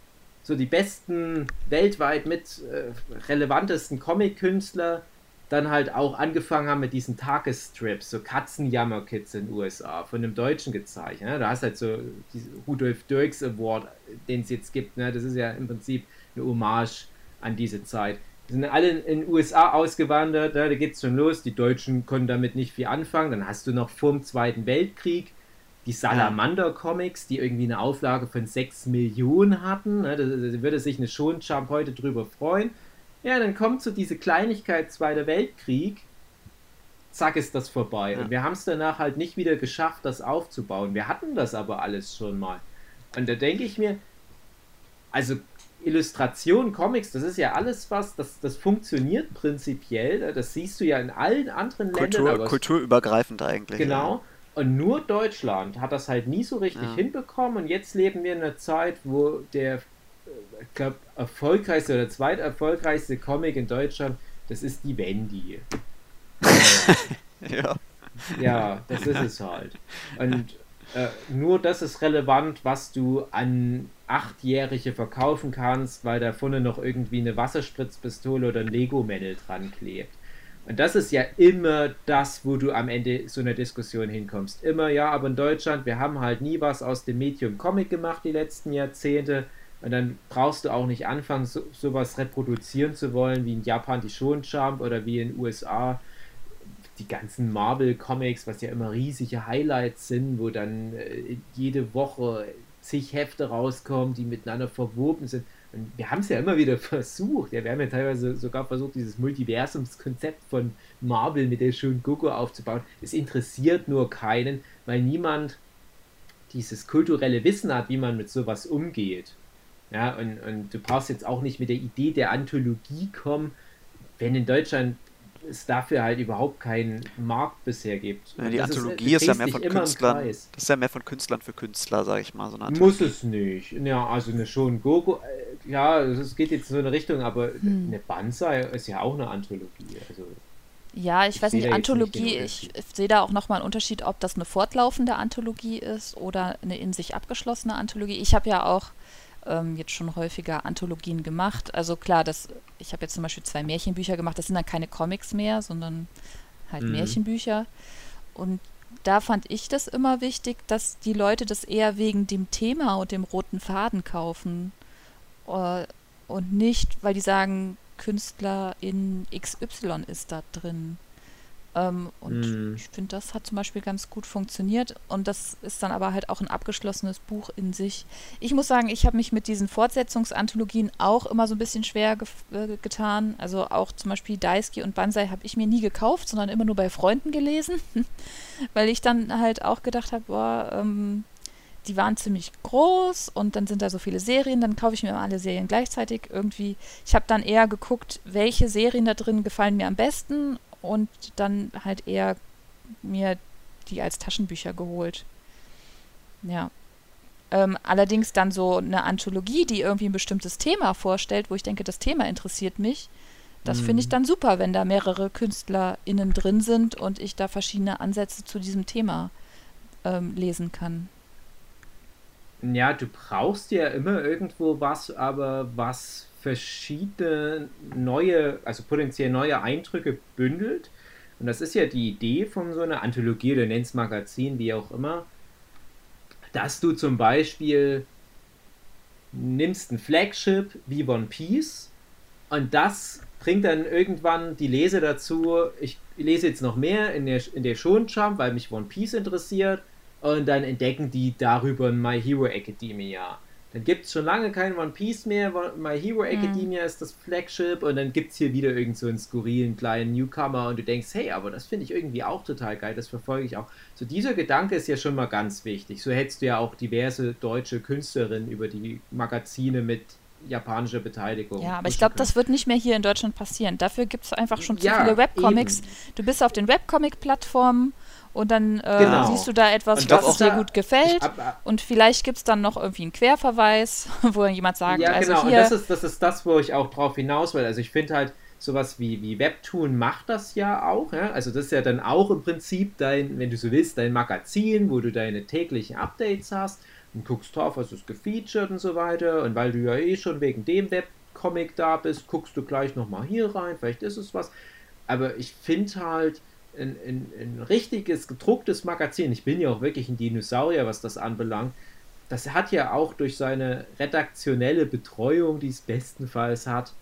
so die besten weltweit mit äh, relevantesten Comic-Künstler dann halt auch angefangen haben mit diesen Tagesstrips, so Katzenjammer-Kids in den USA, von einem Deutschen gezeichnet. Ne? Da hast halt so diesen Rudolf Dirks Award, den es jetzt gibt. Ne? Das ist ja im Prinzip eine Hommage an diese Zeit. Die sind alle in den USA ausgewandert, ne? da geht es schon los. Die Deutschen konnten damit nicht viel anfangen. Dann hast du noch vor dem Zweiten Weltkrieg die Salamander-Comics, die irgendwie eine Auflage von 6 Millionen hatten. Ne, da, da würde sich eine Schonjump heute drüber freuen. Ja, dann kommt so diese Kleinigkeit Zweiter Weltkrieg, zack ist das vorbei. Ja. Und wir haben es danach halt nicht wieder geschafft, das aufzubauen. Wir hatten das aber alles schon mal. Und da denke ich mir, also Illustration, Comics, das ist ja alles was, das, das funktioniert prinzipiell. Das siehst du ja in allen anderen Ländern. Kultur, kulturübergreifend eigentlich. Genau. Ja. Und nur Deutschland hat das halt nie so richtig ja. hinbekommen. Und jetzt leben wir in einer Zeit, wo der, äh, ich glaube, erfolgreichste oder zweiterfolgreichste Comic in Deutschland, das ist die Wendy. ja. Ja, das ist es halt. Und äh, nur das ist relevant, was du an Achtjährige verkaufen kannst, weil da vorne noch irgendwie eine Wasserspritzpistole oder ein Lego-Männel dran klebt. Und das ist ja immer das, wo du am Ende so einer Diskussion hinkommst. Immer, ja, aber in Deutschland, wir haben halt nie was aus dem Medium Comic gemacht die letzten Jahrzehnte. Und dann brauchst du auch nicht anfangen, so, sowas reproduzieren zu wollen, wie in Japan die Shonen Jump oder wie in den USA die ganzen Marvel-Comics, was ja immer riesige Highlights sind, wo dann äh, jede Woche zig Hefte rauskommen, die miteinander verwoben sind. Und wir haben es ja immer wieder versucht. Ja, wir haben ja teilweise sogar versucht, dieses Multiversumskonzept von Marvel mit der schönen Gogo aufzubauen. Es interessiert nur keinen, weil niemand dieses kulturelle Wissen hat, wie man mit sowas umgeht. Ja, und, und du brauchst jetzt auch nicht mit der Idee der Anthologie kommen, wenn in Deutschland es dafür halt überhaupt keinen Markt bisher gibt. Ja, die Anthologie ist, ist, ja mehr von Künstlern. Das ist ja mehr von Künstlern für Künstler, sag ich mal. So Muss es nicht. Ja, also eine schon Gogo. Ja, es geht jetzt in so eine Richtung, aber hm. eine Banzai ist ja auch eine Anthologie. Also ja, ich, ich weiß nicht, Anthologie, ich, ich sehe da auch nochmal einen Unterschied, ob das eine fortlaufende Anthologie ist oder eine in sich abgeschlossene Anthologie. Ich habe ja auch ähm, jetzt schon häufiger Anthologien gemacht. Also klar, das, ich habe jetzt zum Beispiel zwei Märchenbücher gemacht, das sind dann keine Comics mehr, sondern halt mhm. Märchenbücher. Und da fand ich das immer wichtig, dass die Leute das eher wegen dem Thema und dem roten Faden kaufen. Äh, und nicht, weil die sagen, Künstler in XY ist da drin. Ähm, und mm. ich finde, das hat zum Beispiel ganz gut funktioniert. Und das ist dann aber halt auch ein abgeschlossenes Buch in sich. Ich muss sagen, ich habe mich mit diesen Fortsetzungsanthologien auch immer so ein bisschen schwer ge äh, getan. Also auch zum Beispiel Daisuke und Banzai habe ich mir nie gekauft, sondern immer nur bei Freunden gelesen. Weil ich dann halt auch gedacht habe, boah, ähm, die waren ziemlich groß und dann sind da so viele Serien, dann kaufe ich mir alle Serien gleichzeitig irgendwie. Ich habe dann eher geguckt, welche Serien da drin gefallen mir am besten und dann halt eher mir die als Taschenbücher geholt. Ja. Ähm, allerdings dann so eine Anthologie, die irgendwie ein bestimmtes Thema vorstellt, wo ich denke, das Thema interessiert mich. Das finde ich mhm. dann super, wenn da mehrere KünstlerInnen drin sind und ich da verschiedene Ansätze zu diesem Thema ähm, lesen kann. Ja, du brauchst ja immer irgendwo was, aber was verschiedene neue, also potenziell neue Eindrücke bündelt. Und das ist ja die Idee von so einer Anthologie oder nennst Magazin, wie auch immer, dass du zum Beispiel nimmst ein Flagship wie One Piece und das bringt dann irgendwann die Leser dazu, ich lese jetzt noch mehr in der, in der Schonjump, weil mich One Piece interessiert und dann entdecken die darüber My Hero Academia. Dann gibt es schon lange kein One Piece mehr. My Hero mhm. Academia mhm. ist das Flagship und dann gibt es hier wieder irgend so einen skurrilen kleinen Newcomer und du denkst, hey, aber das finde ich irgendwie auch total geil, das verfolge ich auch. So dieser Gedanke ist ja schon mal ganz wichtig. So hättest du ja auch diverse deutsche Künstlerinnen über die Magazine mit japanischer Beteiligung. Ja, aber ich glaube, das wird nicht mehr hier in Deutschland passieren. Dafür gibt es einfach schon zu ja, viele Webcomics. Eben. Du bist auf den Webcomic-Plattformen und dann äh, genau. siehst du da etwas, was dir gut gefällt hab, äh, und vielleicht gibt es dann noch irgendwie einen Querverweis, wo jemand sagt, ja, also genau. hier... Und das ist, das ist das, wo ich auch drauf hinaus will. Also ich finde halt, sowas wie, wie Webtoon macht das ja auch. Ja? Also das ist ja dann auch im Prinzip dein, wenn du so willst, dein Magazin, wo du deine täglichen Updates hast und guckst drauf, was ist gefeatured und so weiter. Und weil du ja eh schon wegen dem Webcomic da bist, guckst du gleich nochmal hier rein, vielleicht ist es was. Aber ich finde halt, ein, ein, ein richtiges gedrucktes Magazin, ich bin ja auch wirklich ein Dinosaurier, was das anbelangt, das hat ja auch durch seine redaktionelle Betreuung, die es bestenfalls hat,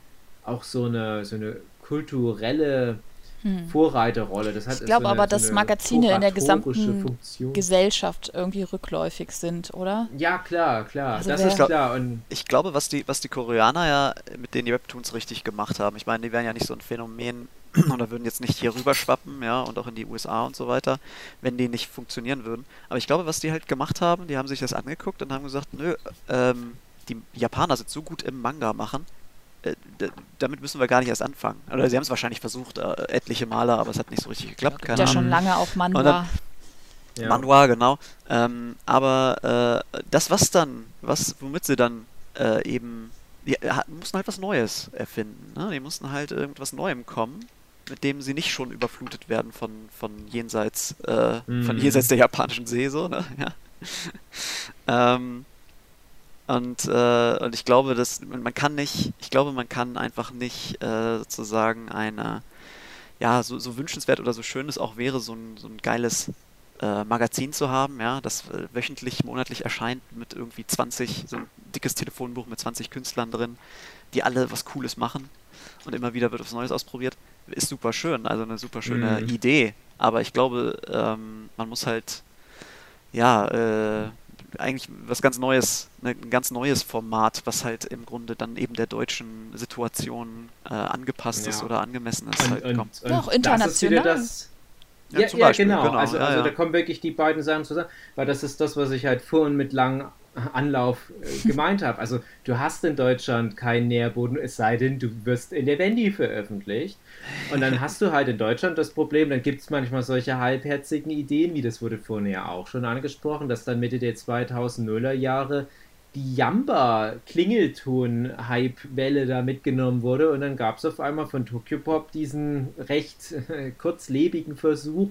auch so eine, so eine kulturelle hm. Vorreiterrolle. Das hat ich glaube so aber, dass so Magazine in der gesamten Funktion. Gesellschaft irgendwie rückläufig sind, oder? Ja, klar, klar. Also das ist klar. Und ich glaube, was die, was die Koreaner ja mit denen die Webtoons richtig gemacht haben, ich meine, die wären ja nicht so ein Phänomen oder würden jetzt nicht hier rüber schwappen, ja, und auch in die USA und so weiter, wenn die nicht funktionieren würden. Aber ich glaube, was die halt gemacht haben, die haben sich das angeguckt und haben gesagt, nö, ähm, die Japaner sind so gut im Manga machen, äh, damit müssen wir gar nicht erst anfangen. Oder sie haben es wahrscheinlich versucht, äh, etliche Male, aber es hat nicht so richtig geklappt. Keine ja, Ahnung. schon lange auch Manhwa. Dann, ja. Manhwa, genau. Ähm, aber äh, das, was dann, was, womit sie dann äh, eben, die mussten halt was Neues erfinden. Ne? Die mussten halt irgendwas Neuem kommen mit dem sie nicht schon überflutet werden von, von jenseits, äh, mhm. von jenseits der japanischen See, so, ne? Ja. ähm, und, äh, und ich glaube, dass man kann nicht, ich glaube, man kann einfach nicht äh, sozusagen eine, ja, so, so wünschenswert oder so schön es auch wäre, so ein, so ein geiles äh, Magazin zu haben, ja, das äh, wöchentlich, monatlich erscheint mit irgendwie 20, so ein dickes Telefonbuch mit 20 Künstlern drin, die alle was Cooles machen und immer wieder wird was Neues ausprobiert ist super schön, also eine super schöne mhm. Idee. Aber ich glaube, ähm, man muss halt, ja, äh, eigentlich was ganz Neues, ne, ein ganz neues Format, was halt im Grunde dann eben der deutschen Situation äh, angepasst ja. ist oder angemessen ist. Und, halt und, und Doch, international. Das ja, ja, ja genau. genau. Also, also da kommen wirklich die beiden Sachen zusammen, weil das ist das, was ich halt vorhin mit langen Anlauf äh, gemeint habe. Also du hast in Deutschland keinen Nährboden, es sei denn, du wirst in der Wendy veröffentlicht. Und dann hast du halt in Deutschland das Problem, dann gibt es manchmal solche halbherzigen Ideen, wie das wurde vorhin ja auch schon angesprochen, dass dann Mitte der 2000er Jahre die Jamba-Klingelton-Hype-Welle da mitgenommen wurde und dann gab es auf einmal von Tokyopop diesen recht äh, kurzlebigen Versuch,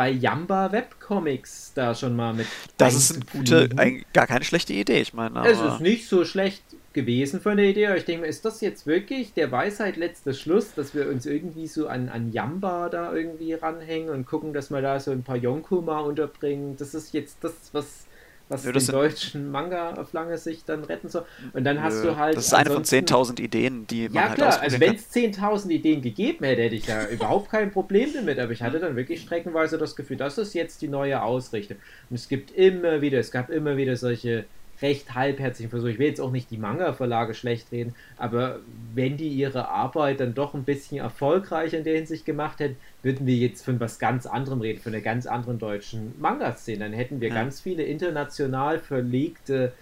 bei Jamba Webcomics da schon mal mit. Das ist eine gute, ein, gar keine schlechte Idee, ich meine. Es ist nicht so schlecht gewesen von der Idee, aber ich denke ist das jetzt wirklich der Weisheit letzter Schluss, dass wir uns irgendwie so an, an Jamba da irgendwie ranhängen und gucken, dass wir da so ein paar Yonko mal unterbringen? Das ist jetzt das, was was ja, den deutschen Manga auf lange Sicht dann retten soll. Und dann hast du halt. Das ist eine von 10.000 Ideen, die man ja, halt klar, also wenn es 10.000 Ideen gegeben hätte, hätte ich ja überhaupt kein Problem damit. Aber ich hatte dann wirklich streckenweise das Gefühl, das ist jetzt die neue Ausrichtung. Und es gibt immer wieder, es gab immer wieder solche recht halbherzigen Versuch. Ich will jetzt auch nicht die Manga-Verlage schlecht reden, aber wenn die ihre Arbeit dann doch ein bisschen erfolgreicher in der Hinsicht gemacht hätten, würden wir jetzt von was ganz anderem reden, von einer ganz anderen deutschen Manga-Szene. Dann hätten wir ja. ganz viele international verlegte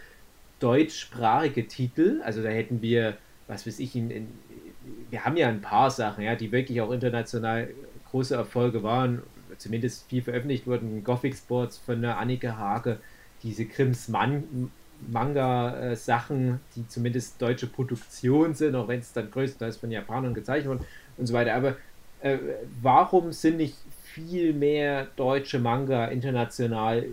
deutschsprachige Titel. Also da hätten wir, was weiß ich, in, in, wir haben ja ein paar Sachen, ja, die wirklich auch international große Erfolge waren, zumindest viel veröffentlicht wurden. Gothic Sports von der Annike Hage, diese Krims Mann, Manga-Sachen, die zumindest deutsche Produktion sind, auch wenn es dann größtenteils von Japanern gezeichnet wurde und so weiter. Aber äh, warum sind nicht viel mehr deutsche Manga international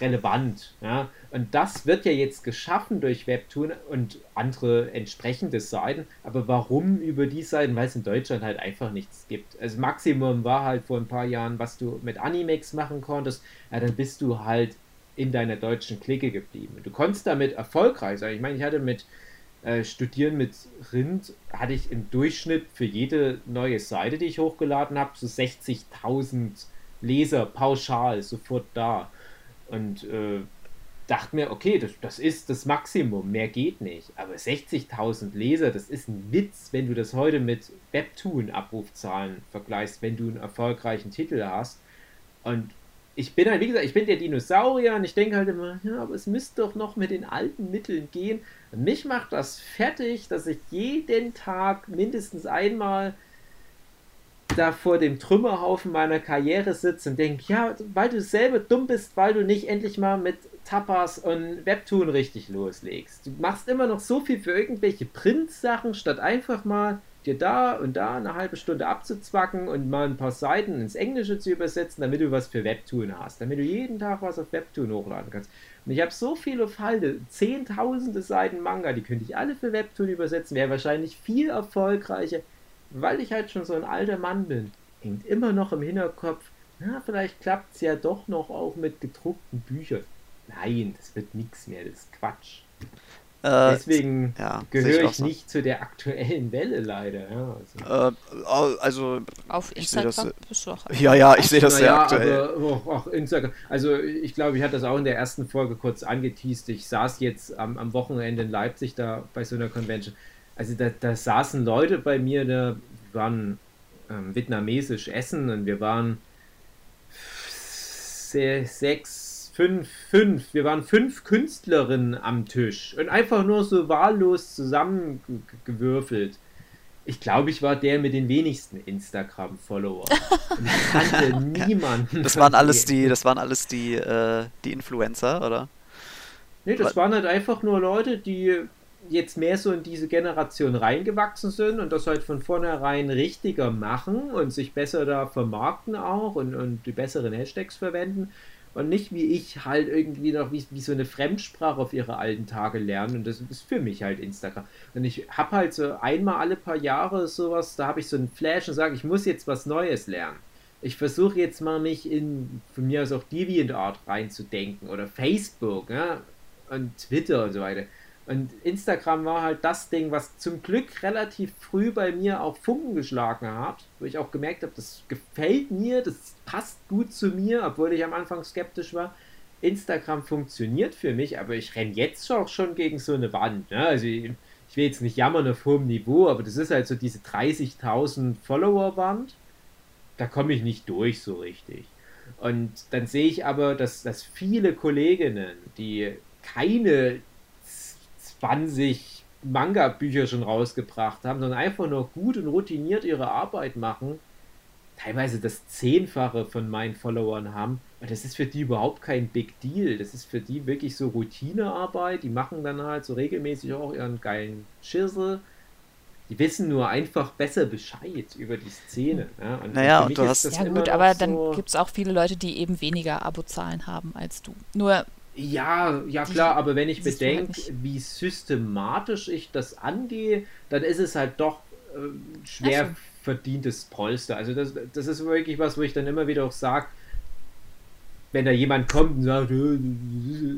relevant? Ja? Und das wird ja jetzt geschaffen durch Webtoon und andere entsprechende Seiten. Aber warum über die Seiten? Weil es in Deutschland halt einfach nichts gibt. Also Maximum war halt vor ein paar Jahren, was du mit Animex machen konntest. Ja, dann bist du halt in deiner deutschen Clique geblieben. Du konntest damit erfolgreich sein. Ich meine, ich hatte mit äh, Studieren mit Rind, hatte ich im Durchschnitt für jede neue Seite, die ich hochgeladen habe, so 60.000 Leser pauschal sofort da. Und äh, dachte mir, okay, das, das ist das Maximum, mehr geht nicht. Aber 60.000 Leser, das ist ein Witz, wenn du das heute mit Webtoon-Abrufzahlen vergleichst, wenn du einen erfolgreichen Titel hast. Und ich bin halt, wie gesagt, ich bin der Dinosaurier und ich denke halt immer, ja, aber es müsste doch noch mit den alten Mitteln gehen. Mich macht das fertig, dass ich jeden Tag mindestens einmal da vor dem Trümmerhaufen meiner Karriere sitze und denke, ja, weil du selber dumm bist, weil du nicht endlich mal mit Tapas und Webtoon richtig loslegst. Du machst immer noch so viel für irgendwelche Print-Sachen, statt einfach mal dir da und da eine halbe Stunde abzuzwacken und mal ein paar Seiten ins Englische zu übersetzen, damit du was für Webtoon hast, damit du jeden Tag was auf Webtoon hochladen kannst. Und ich habe so viele Falde, zehntausende Seiten Manga, die könnte ich alle für Webtoon übersetzen, wäre wahrscheinlich viel erfolgreicher, weil ich halt schon so ein alter Mann bin. Hängt immer noch im Hinterkopf, na, vielleicht klappt es ja doch noch auch mit gedruckten Büchern. Nein, das wird nichts mehr, das ist Quatsch. Äh, Deswegen ja, gehöre ich, ich nicht zu der aktuellen Welle leider. Ja, also. Äh, also auf Instagram das, bist du auch. Ja, ja, ich sehe das sehr ja, aktuell. Aber auch Instagram. Also ich glaube, ich hatte das auch in der ersten Folge kurz angeteased. Ich saß jetzt am, am Wochenende in Leipzig da bei so einer Convention. Also da, da saßen Leute bei mir, da waren ähm, vietnamesisch essen und wir waren sechs fünf, fünf, wir waren fünf Künstlerinnen am Tisch und einfach nur so wahllos zusammengewürfelt. Ich glaube, ich war der mit den wenigsten Instagram-Followern. Kannte niemanden. Das waren alles die, das waren alles die, äh, die Influencer, oder? Nee, das waren halt einfach nur Leute, die jetzt mehr so in diese Generation reingewachsen sind und das halt von vornherein richtiger machen und sich besser da vermarkten auch und, und die besseren Hashtags verwenden und nicht wie ich halt irgendwie noch wie, wie so eine Fremdsprache auf ihre alten Tage lernen. Und das ist für mich halt Instagram. Und ich habe halt so einmal alle paar Jahre sowas, da habe ich so einen Flash und sage, ich muss jetzt was Neues lernen. Ich versuche jetzt mal mich in, von mir aus auch DeviantArt reinzudenken oder Facebook ja, und Twitter und so weiter. Und Instagram war halt das Ding, was zum Glück relativ früh bei mir auch Funken geschlagen hat, wo ich auch gemerkt habe, das gefällt mir, das passt gut zu mir, obwohl ich am Anfang skeptisch war. Instagram funktioniert für mich, aber ich renne jetzt auch schon gegen so eine Wand. Ne? Also ich, ich will jetzt nicht jammern auf hohem Niveau, aber das ist halt so diese 30.000 Follower-Wand. Da komme ich nicht durch so richtig. Und dann sehe ich aber, dass, dass viele Kolleginnen, die keine 20 Manga-Bücher schon rausgebracht haben, sondern einfach nur gut und routiniert ihre Arbeit machen, teilweise das Zehnfache von meinen Followern haben, Und das ist für die überhaupt kein Big Deal. Das ist für die wirklich so Routinearbeit. Die machen dann halt so regelmäßig auch ihren geilen Schissel. Die wissen nur einfach besser Bescheid über die Szene. Ja? Und Naja, und du hast- das Ja immer gut, aber so, dann gibt es auch viele Leute, die eben weniger Abozahlen haben als du. Nur, Ja, ja klar, aber wenn ich halt bedenke, nicht. wie systematisch ich das angehe, dann ist es halt doch ähm, schwer so. verdientes Polster. Also das, das ist wirklich was, wo ich dann immer wieder auch sage, wenn da jemand kommt und sagt, "Äh, du,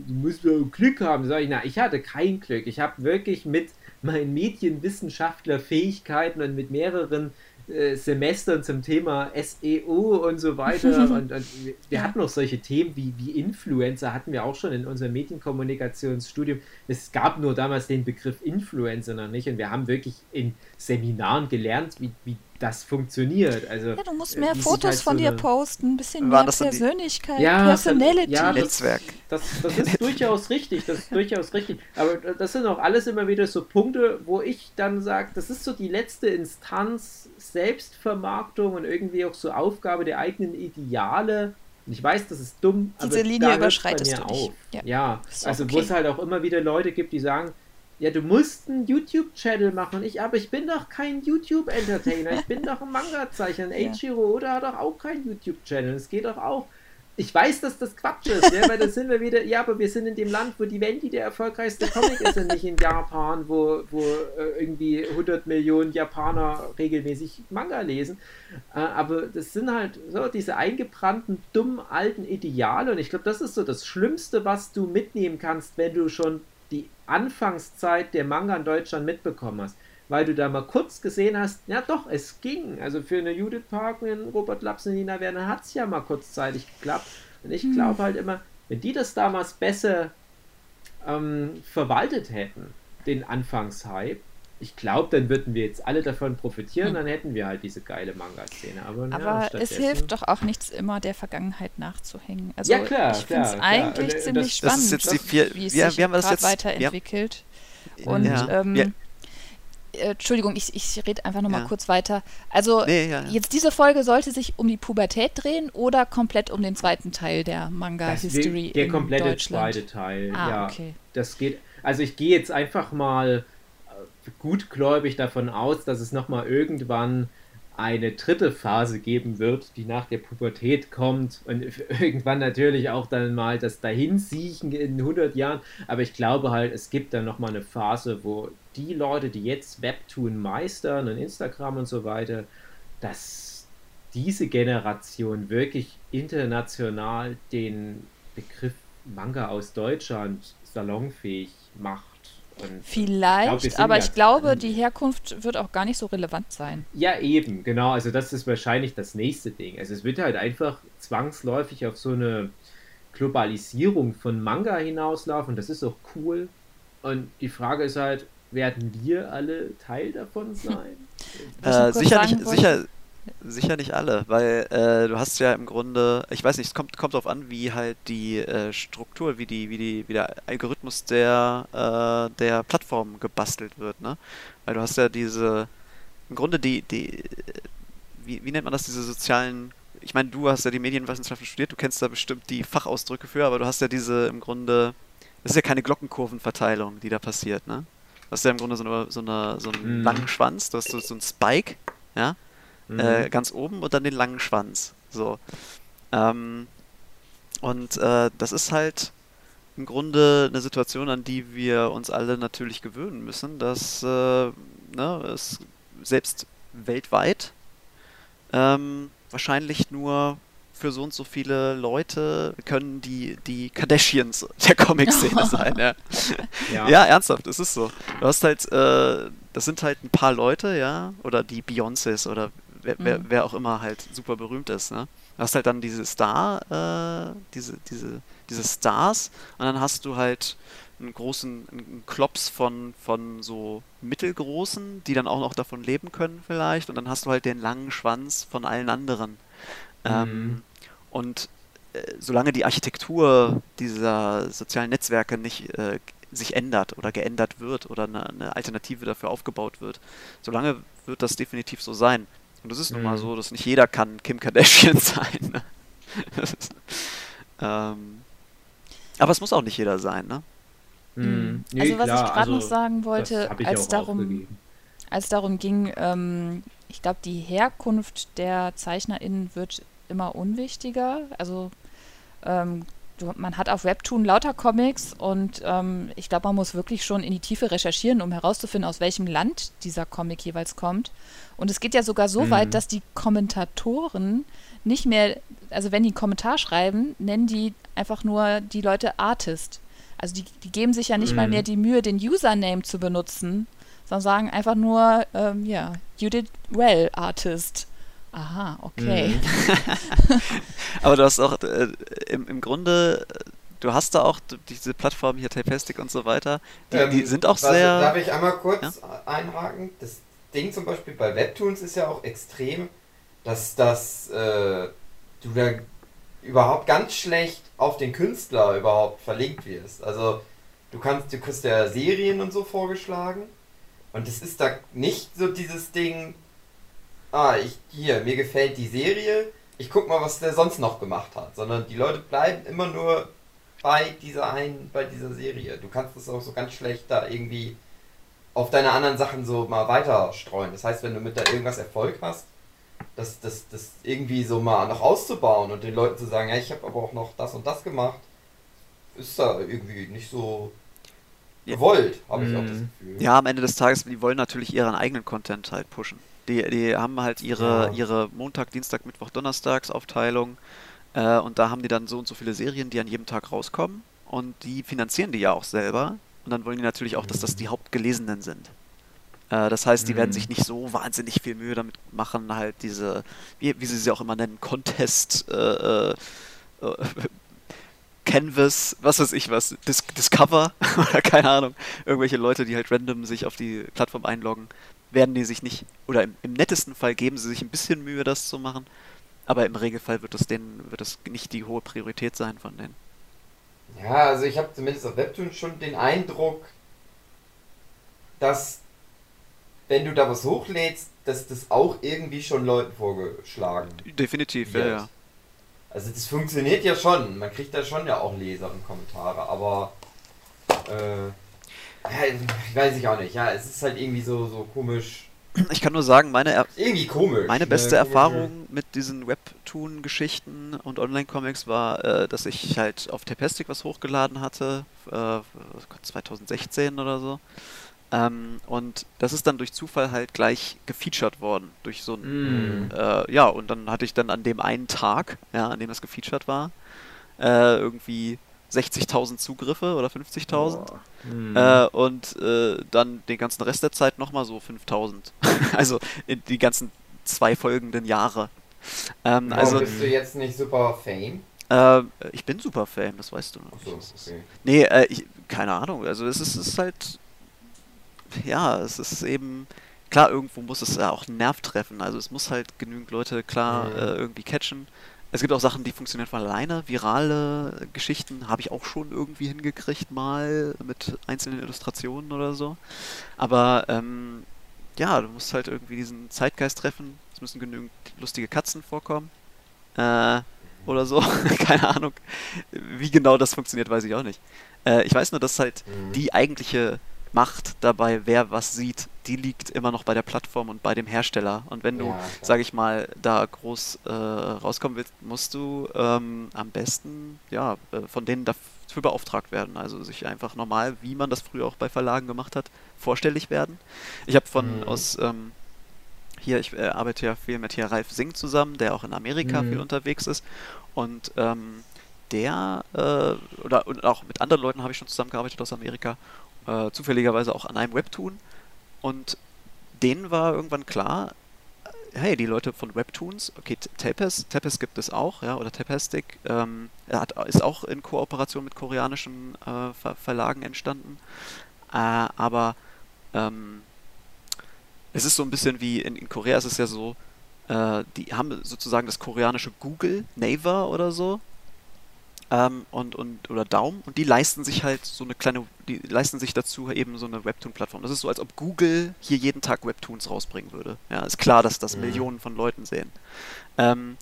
musst ja Glück haben, sage ich, na, ich hatte kein Glück. Ich habe wirklich mit meinen Medienwissenschaftlerfähigkeiten und mit mehreren äh, Semestern zum Thema SEO und so weiter. und, und wir, hatten noch solche Themen wie, wie Influencer, hatten wir auch schon in unserem Medienkommunikationsstudium. Es gab nur damals den Begriff Influencer noch nicht und wir haben wirklich in Seminaren gelernt, wie, wie das funktioniert. Also, ja, du musst äh, mehr Fotos halt von so dir posten, ein bisschen mehr das dann die- Persönlichkeit, Ja, Personality. ja, das- Netzwerk. Das, das ist durchaus richtig, das ist durchaus richtig. Aber das sind auch alles immer wieder so Punkte, wo ich dann sage, das ist so die letzte Instanz Selbstvermarktung und irgendwie auch so Aufgabe der eigenen Ideale. Und ich weiß, das ist dumm, Diese aber Linie da überschreitest du nicht. auf. Ja. Ja, also wo okay. es halt auch immer wieder Leute gibt, die sagen, ja, du musst einen YouTube-Channel machen. Ich, aber ich bin doch kein YouTube-Entertainer. Ich bin doch ein Manga-Zeichner. Ein Ja. Eiichiro Oda hat doch auch keinen YouTube-Channel. Es geht doch auch. Ich weiß, dass das Quatsch ist, ja, weil da sind wir wieder, ja, aber wir sind in dem Land, wo die Wendy der erfolgreichste Comic ist und nicht in Japan, wo, wo äh, irgendwie 100 Millionen Japaner regelmäßig Manga lesen. Äh, aber das sind halt so diese eingebrannten, dummen, alten Ideale und ich glaube, das ist so das Schlimmste, was du mitnehmen kannst, wenn du schon die Anfangszeit der Manga in Deutschland mitbekommen hast. Weil du da mal kurz gesehen hast, ja doch, es ging. Also für eine Judith Park, einen Robert Laps und Nina Werner hat es ja mal kurzzeitig geklappt. Und ich glaube halt immer, wenn die das damals besser ähm, verwaltet hätten, den Anfangshype, ich glaube, dann würden wir jetzt alle davon profitieren, dann hätten wir halt diese geile Manga-Szene. Aber, ja, Aber es stattdessen- hilft doch auch nichts immer, der Vergangenheit nachzuhängen. Also Ja, klar, ich finde es klar, klar. eigentlich Und, äh, ziemlich das- das ist spannend, jetzt die vier- wie es wie- sich wie haben wir das jetzt- weiterentwickelt. Und Ja. ähm, Ja. äh, Entschuldigung, ich, ich rede einfach nochmal Ja. kurz weiter. Also Nee, ja, ja. jetzt diese Folge sollte sich um die Pubertät drehen oder komplett um den zweiten Teil der Das Manga-History der in komplette Deutschland. zweite Teil. Ah, ja, okay. das geht. Also ich gehe jetzt einfach mal gutgläubig davon aus, dass es nochmal irgendwann eine dritte Phase geben wird, die nach der Pubertät kommt und irgendwann natürlich auch dann mal das Dahinsiechen in 100 Jahren. Aber ich glaube halt, es gibt dann nochmal eine Phase, wo die Leute, die jetzt Webtoon meistern und Instagram und so weiter, dass diese Generation wirklich international den Begriff Manga aus Deutschland salonfähig macht. Und Ich glaub, wir Vielleicht, sind aber ja ich glaube, dran. die Herkunft wird auch gar nicht so relevant sein. Ja, eben, genau. Also das ist wahrscheinlich das nächste Ding. Also es wird halt einfach zwangsläufig auf so eine Globalisierung von Manga hinauslaufen. Das ist auch cool. Und die Frage ist halt, werden wir alle Teil davon sein? Ich Äh, kurz sicher, sicher, nicht alle, weil äh, du hast ja im Grunde, ich weiß nicht, es kommt, kommt darauf an, wie halt die äh, Struktur, wie die, wie die, wie der Algorithmus der, äh, der Plattform gebastelt wird, ne? Weil du hast ja diese, im Grunde die, die, wie, wie nennt man das, diese sozialen, ich meine, du hast ja die Medienwissenschaften studiert, du kennst da bestimmt die Fachausdrücke für, aber du hast ja diese im Grunde, das ist ja keine Glockenkurvenverteilung, die da passiert, ne? Du hast ja im Grunde so, eine, so, eine, so einen Mhm. langen Schwanz, du hast so, so einen Spike, ja, Mhm. äh, ganz oben und dann den langen Schwanz. So. Ähm, und äh, das ist halt im Grunde eine Situation, an die wir uns alle natürlich gewöhnen müssen, dass äh, ne, es selbst weltweit ähm, wahrscheinlich nur für so und so viele Leute können die, die Kardashians der Comic-Szene sein. Ja. ja. Ja, ernsthaft, es ist so. Du hast halt, äh, das sind halt ein paar Leute, ja, oder die Beyoncés oder wer, wer, Mhm. wer auch immer halt super berühmt ist, ne? Du hast halt dann diese Star, äh, diese, diese, diese Stars und dann hast du halt einen großen, einen Klops von, von so mittelgroßen, die dann auch noch davon leben können vielleicht und dann hast du halt den langen Schwanz von allen anderen. Ähm, Mhm. und äh, solange die Architektur dieser sozialen Netzwerke nicht äh, sich ändert oder geändert wird oder eine, eine Alternative dafür aufgebaut wird, solange wird das definitiv so sein. Und es ist nun mal Mhm. so, dass nicht jeder kann Kim Kardashian sein. Ne? Das ist, Ähm, aber es muss auch nicht jeder sein, ne? Mhm. Nee, also was klar, ich gerade also noch sagen das wollte, als darum, als darum ging, ähm, ich glaube, die Herkunft der ZeichnerInnen wird immer unwichtiger. Also ähm, du, man hat auf Webtoon lauter Comics und ähm, ich glaube, man muss wirklich schon in die Tiefe recherchieren, um herauszufinden, aus welchem Land dieser Comic jeweils kommt. Und es geht ja sogar so Mhm. weit, dass die Kommentatoren nicht mehr, also wenn die einen Kommentar schreiben, nennen die einfach nur die Leute Artist. Also die, die geben sich ja nicht mal Mhm. mehr die Mühe, den Username zu benutzen, sondern sagen einfach nur, ähm, ja, you did well, Artist. Aha, okay. Mhm. Aber du hast auch äh, im, im Grunde, du hast da auch diese Plattformen hier, Tapastic und so weiter, die, Ähm, die sind auch was- sehr. Darf ich einmal kurz einhaken? Das Ding zum Beispiel bei Webtoons ist ja auch extrem, dass das äh, du da überhaupt ganz schlecht auf den Künstler überhaupt verlinkt wirst. Also du kannst, du kriegst ja Serien und so vorgeschlagen und es ist da nicht so dieses Ding, ah, ich hier, mir gefällt die Serie, ich guck mal, was der sonst noch gemacht hat, sondern die Leute bleiben immer nur bei dieser einen, bei dieser Serie. Du kannst es auch so ganz schlecht da irgendwie auf deine anderen Sachen so mal weiter streuen. Das heißt, wenn du mit da irgendwas Erfolg hast, das, das, das irgendwie so mal noch auszubauen und den Leuten zu sagen, ja, ich habe aber auch noch das und das gemacht, ist da irgendwie nicht so Ja. gewollt, habe ich auch das Mhm. Gefühl. Ja, am Ende des Tages, die wollen natürlich ihren eigenen Content halt pushen. Die, die haben halt ihre, Ja. ihre Montag, Dienstag, Mittwoch, Donnerstags Aufteilung äh, und da haben die dann so und so viele Serien, die an jedem Tag rauskommen und die finanzieren die ja auch selber und dann wollen die natürlich auch, dass das die Hauptgelesenen sind. Äh, das heißt, die werden Mhm. sich nicht so wahnsinnig viel Mühe damit machen, halt diese, wie, wie sie sie auch immer nennen, Contest, äh, äh, äh, Canvas, was weiß ich was, Dis Discover oder keine Ahnung, irgendwelche Leute, die halt random sich auf die Plattform einloggen, werden die sich nicht, oder im, im nettesten Fall geben sie sich ein bisschen Mühe, das zu machen, aber im Regelfall wird das denen, wird das nicht die hohe Priorität sein von denen. Ja, also ich habe zumindest auf Webtoon schon den Eindruck, dass wenn du da was hochlädst, dass das auch irgendwie schon Leuten vorgeschlagen Definitiv, ja, wird. ja. Also das funktioniert ja schon, man kriegt da schon ja auch Leser und Kommentare, aber äh, ja, ich weiß ich auch nicht, ja, es ist halt irgendwie so, so komisch, Ich kann nur sagen, meine, er komisch. meine ne, beste komische- Erfahrung mit diesen Webtoon-Geschichten und Online-Comics war, äh, dass ich halt auf Tapastic was hochgeladen hatte, äh, oh Gott, 2016 oder so. Ähm, und das ist dann durch Zufall halt gleich gefeatured worden durch so ein Mhm. Äh, ja, und dann hatte ich dann an dem einen Tag, ja, an dem das gefeatured war, äh, irgendwie 60.000 Zugriffe oder 50.000. Boah. Mhm. Äh, und äh, dann den ganzen Rest der Zeit nochmal so 5000. also in die ganzen zwei folgenden Jahre. Ähm, Warum also, bist du jetzt nicht super Fame? äh, ich bin super Fan, das weißt du noch. Achso, Das ist- okay. Nee, äh, ich, keine Ahnung. Also es ist, es ist halt, ja, es ist eben, klar, irgendwo muss es ja auch einen Nerv treffen. Also es muss halt genügend Leute klar Mhm. äh, irgendwie catchen. Es gibt auch Sachen, die funktionieren von alleine. Virale Geschichten habe ich auch schon irgendwie hingekriegt, mal mit einzelnen Illustrationen oder so. Aber ähm, ja, du musst halt irgendwie diesen Zeitgeist treffen. Es müssen genügend lustige Katzen vorkommen. Äh, oder so. Keine Ahnung. Wie genau das funktioniert, weiß ich auch nicht. Äh, ich weiß nur, dass halt Mhm. die eigentliche Macht dabei, wer was sieht, die liegt immer noch bei der Plattform und bei dem Hersteller. Und wenn du, Ja, sage ich mal, da groß äh, rauskommen willst, musst du ähm, am besten ja äh, von denen dafür beauftragt werden. Also sich einfach normal, wie man das früher auch bei Verlagen gemacht hat, vorstellig werden. Ich habe von Mhm. aus ähm, hier, ich äh, arbeite ja viel mit hier Ralf Singh zusammen, der auch in Amerika Mhm. viel unterwegs ist. Und ähm, der, äh, oder und auch mit anderen Leuten habe ich schon zusammengearbeitet aus Amerika, äh, zufälligerweise auch an einem Webtoon. Und denen war irgendwann klar, hey, die Leute von Webtoons, okay, Tapes, Tapes gibt es auch, ja, oder Tapastic, ähm, hat, ist auch in Kooperation mit koreanischen äh, Ver Verlagen entstanden. Äh, aber ähm, es ist so ein bisschen wie in, in Korea ist es ja so, äh, die haben sozusagen das koreanische Google, Naver oder so. Ähm, und, und, oder Daum und die leisten sich halt so eine kleine, die leisten sich dazu eben so eine Webtoon-Plattform. Das ist so, als ob Google hier jeden Tag Webtoons rausbringen würde. Ja, ist klar, dass das Mhm. Millionen von Leuten sehen. Ähm,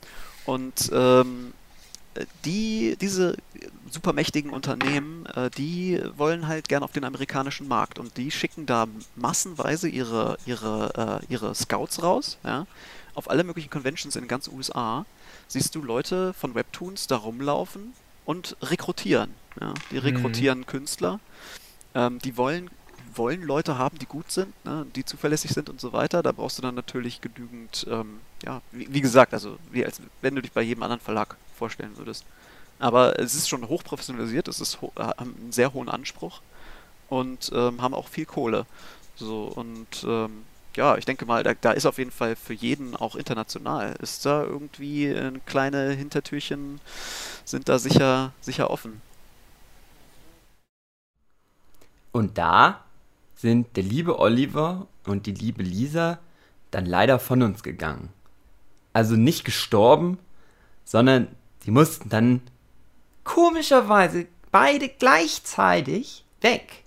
und ähm, die, diese supermächtigen Unternehmen, äh, die wollen halt gern auf den amerikanischen Markt und die schicken da massenweise ihre, ihre, äh, ihre Scouts raus, ja, auf alle möglichen Conventions in ganz USA. Siehst du Leute von Webtoons da rumlaufen und rekrutieren. Ja. Die rekrutieren Künstler. Ähm, die wollen wollen Leute haben, die gut sind, ne, die zuverlässig sind und so weiter. Da brauchst du dann natürlich genügend, ähm, ja, wie, wie, gesagt, also wie als wenn du dich bei jedem anderen Verlag vorstellen würdest. Aber es ist schon hochprofessionalisiert, es ist ho haben einen sehr hohen Anspruch und ähm, haben auch viel Kohle. So und ähm, ja, ich denke mal, da, da, ist auf jeden Fall für jeden auch international. Ist da irgendwie ein kleine Hintertürchen, sind da sicher, sicher offen. Und da sind der liebe Oliver und die liebe Lisa dann leider von uns gegangen. Also nicht gestorben, sondern sie mussten dann komischerweise beide gleichzeitig weg.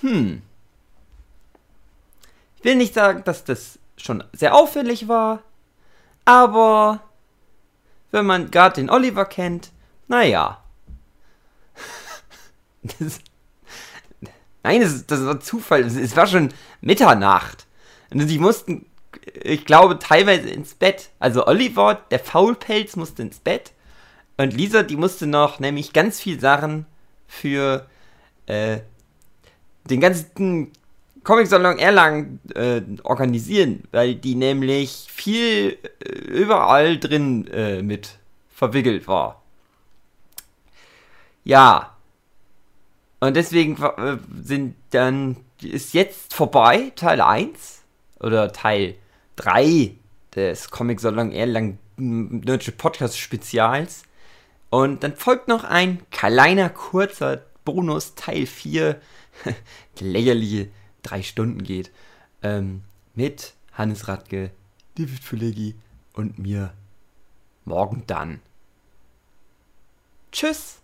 Hm. Ich will nicht sagen, dass das schon sehr auffällig war, aber wenn man gerade den Oliver kennt, naja. Das, Nein, das, das war Zufall. Es war schon Mitternacht. Und die mussten, ich glaube, teilweise ins Bett. Also Oliver, der Faulpelz, musste ins Bett. Und Lisa, die musste noch nämlich ganz viel Sachen für äh, den ganzen Comic-Salon Erlangen äh, organisieren, weil die nämlich viel äh, überall drin äh, mit verwickelt war. Ja, und deswegen äh, sind dann, ist jetzt vorbei, Teil 1 oder Teil 3 des Comic Salon Erlang Nerdship Podcast Spezials. Und dann folgt noch ein kleiner, kurzer Bonus, Teil 4, der lächerliche drei Stunden geht, ähm, mit Hannes Radke, David Fulegi und mir morgen dann. Tschüss!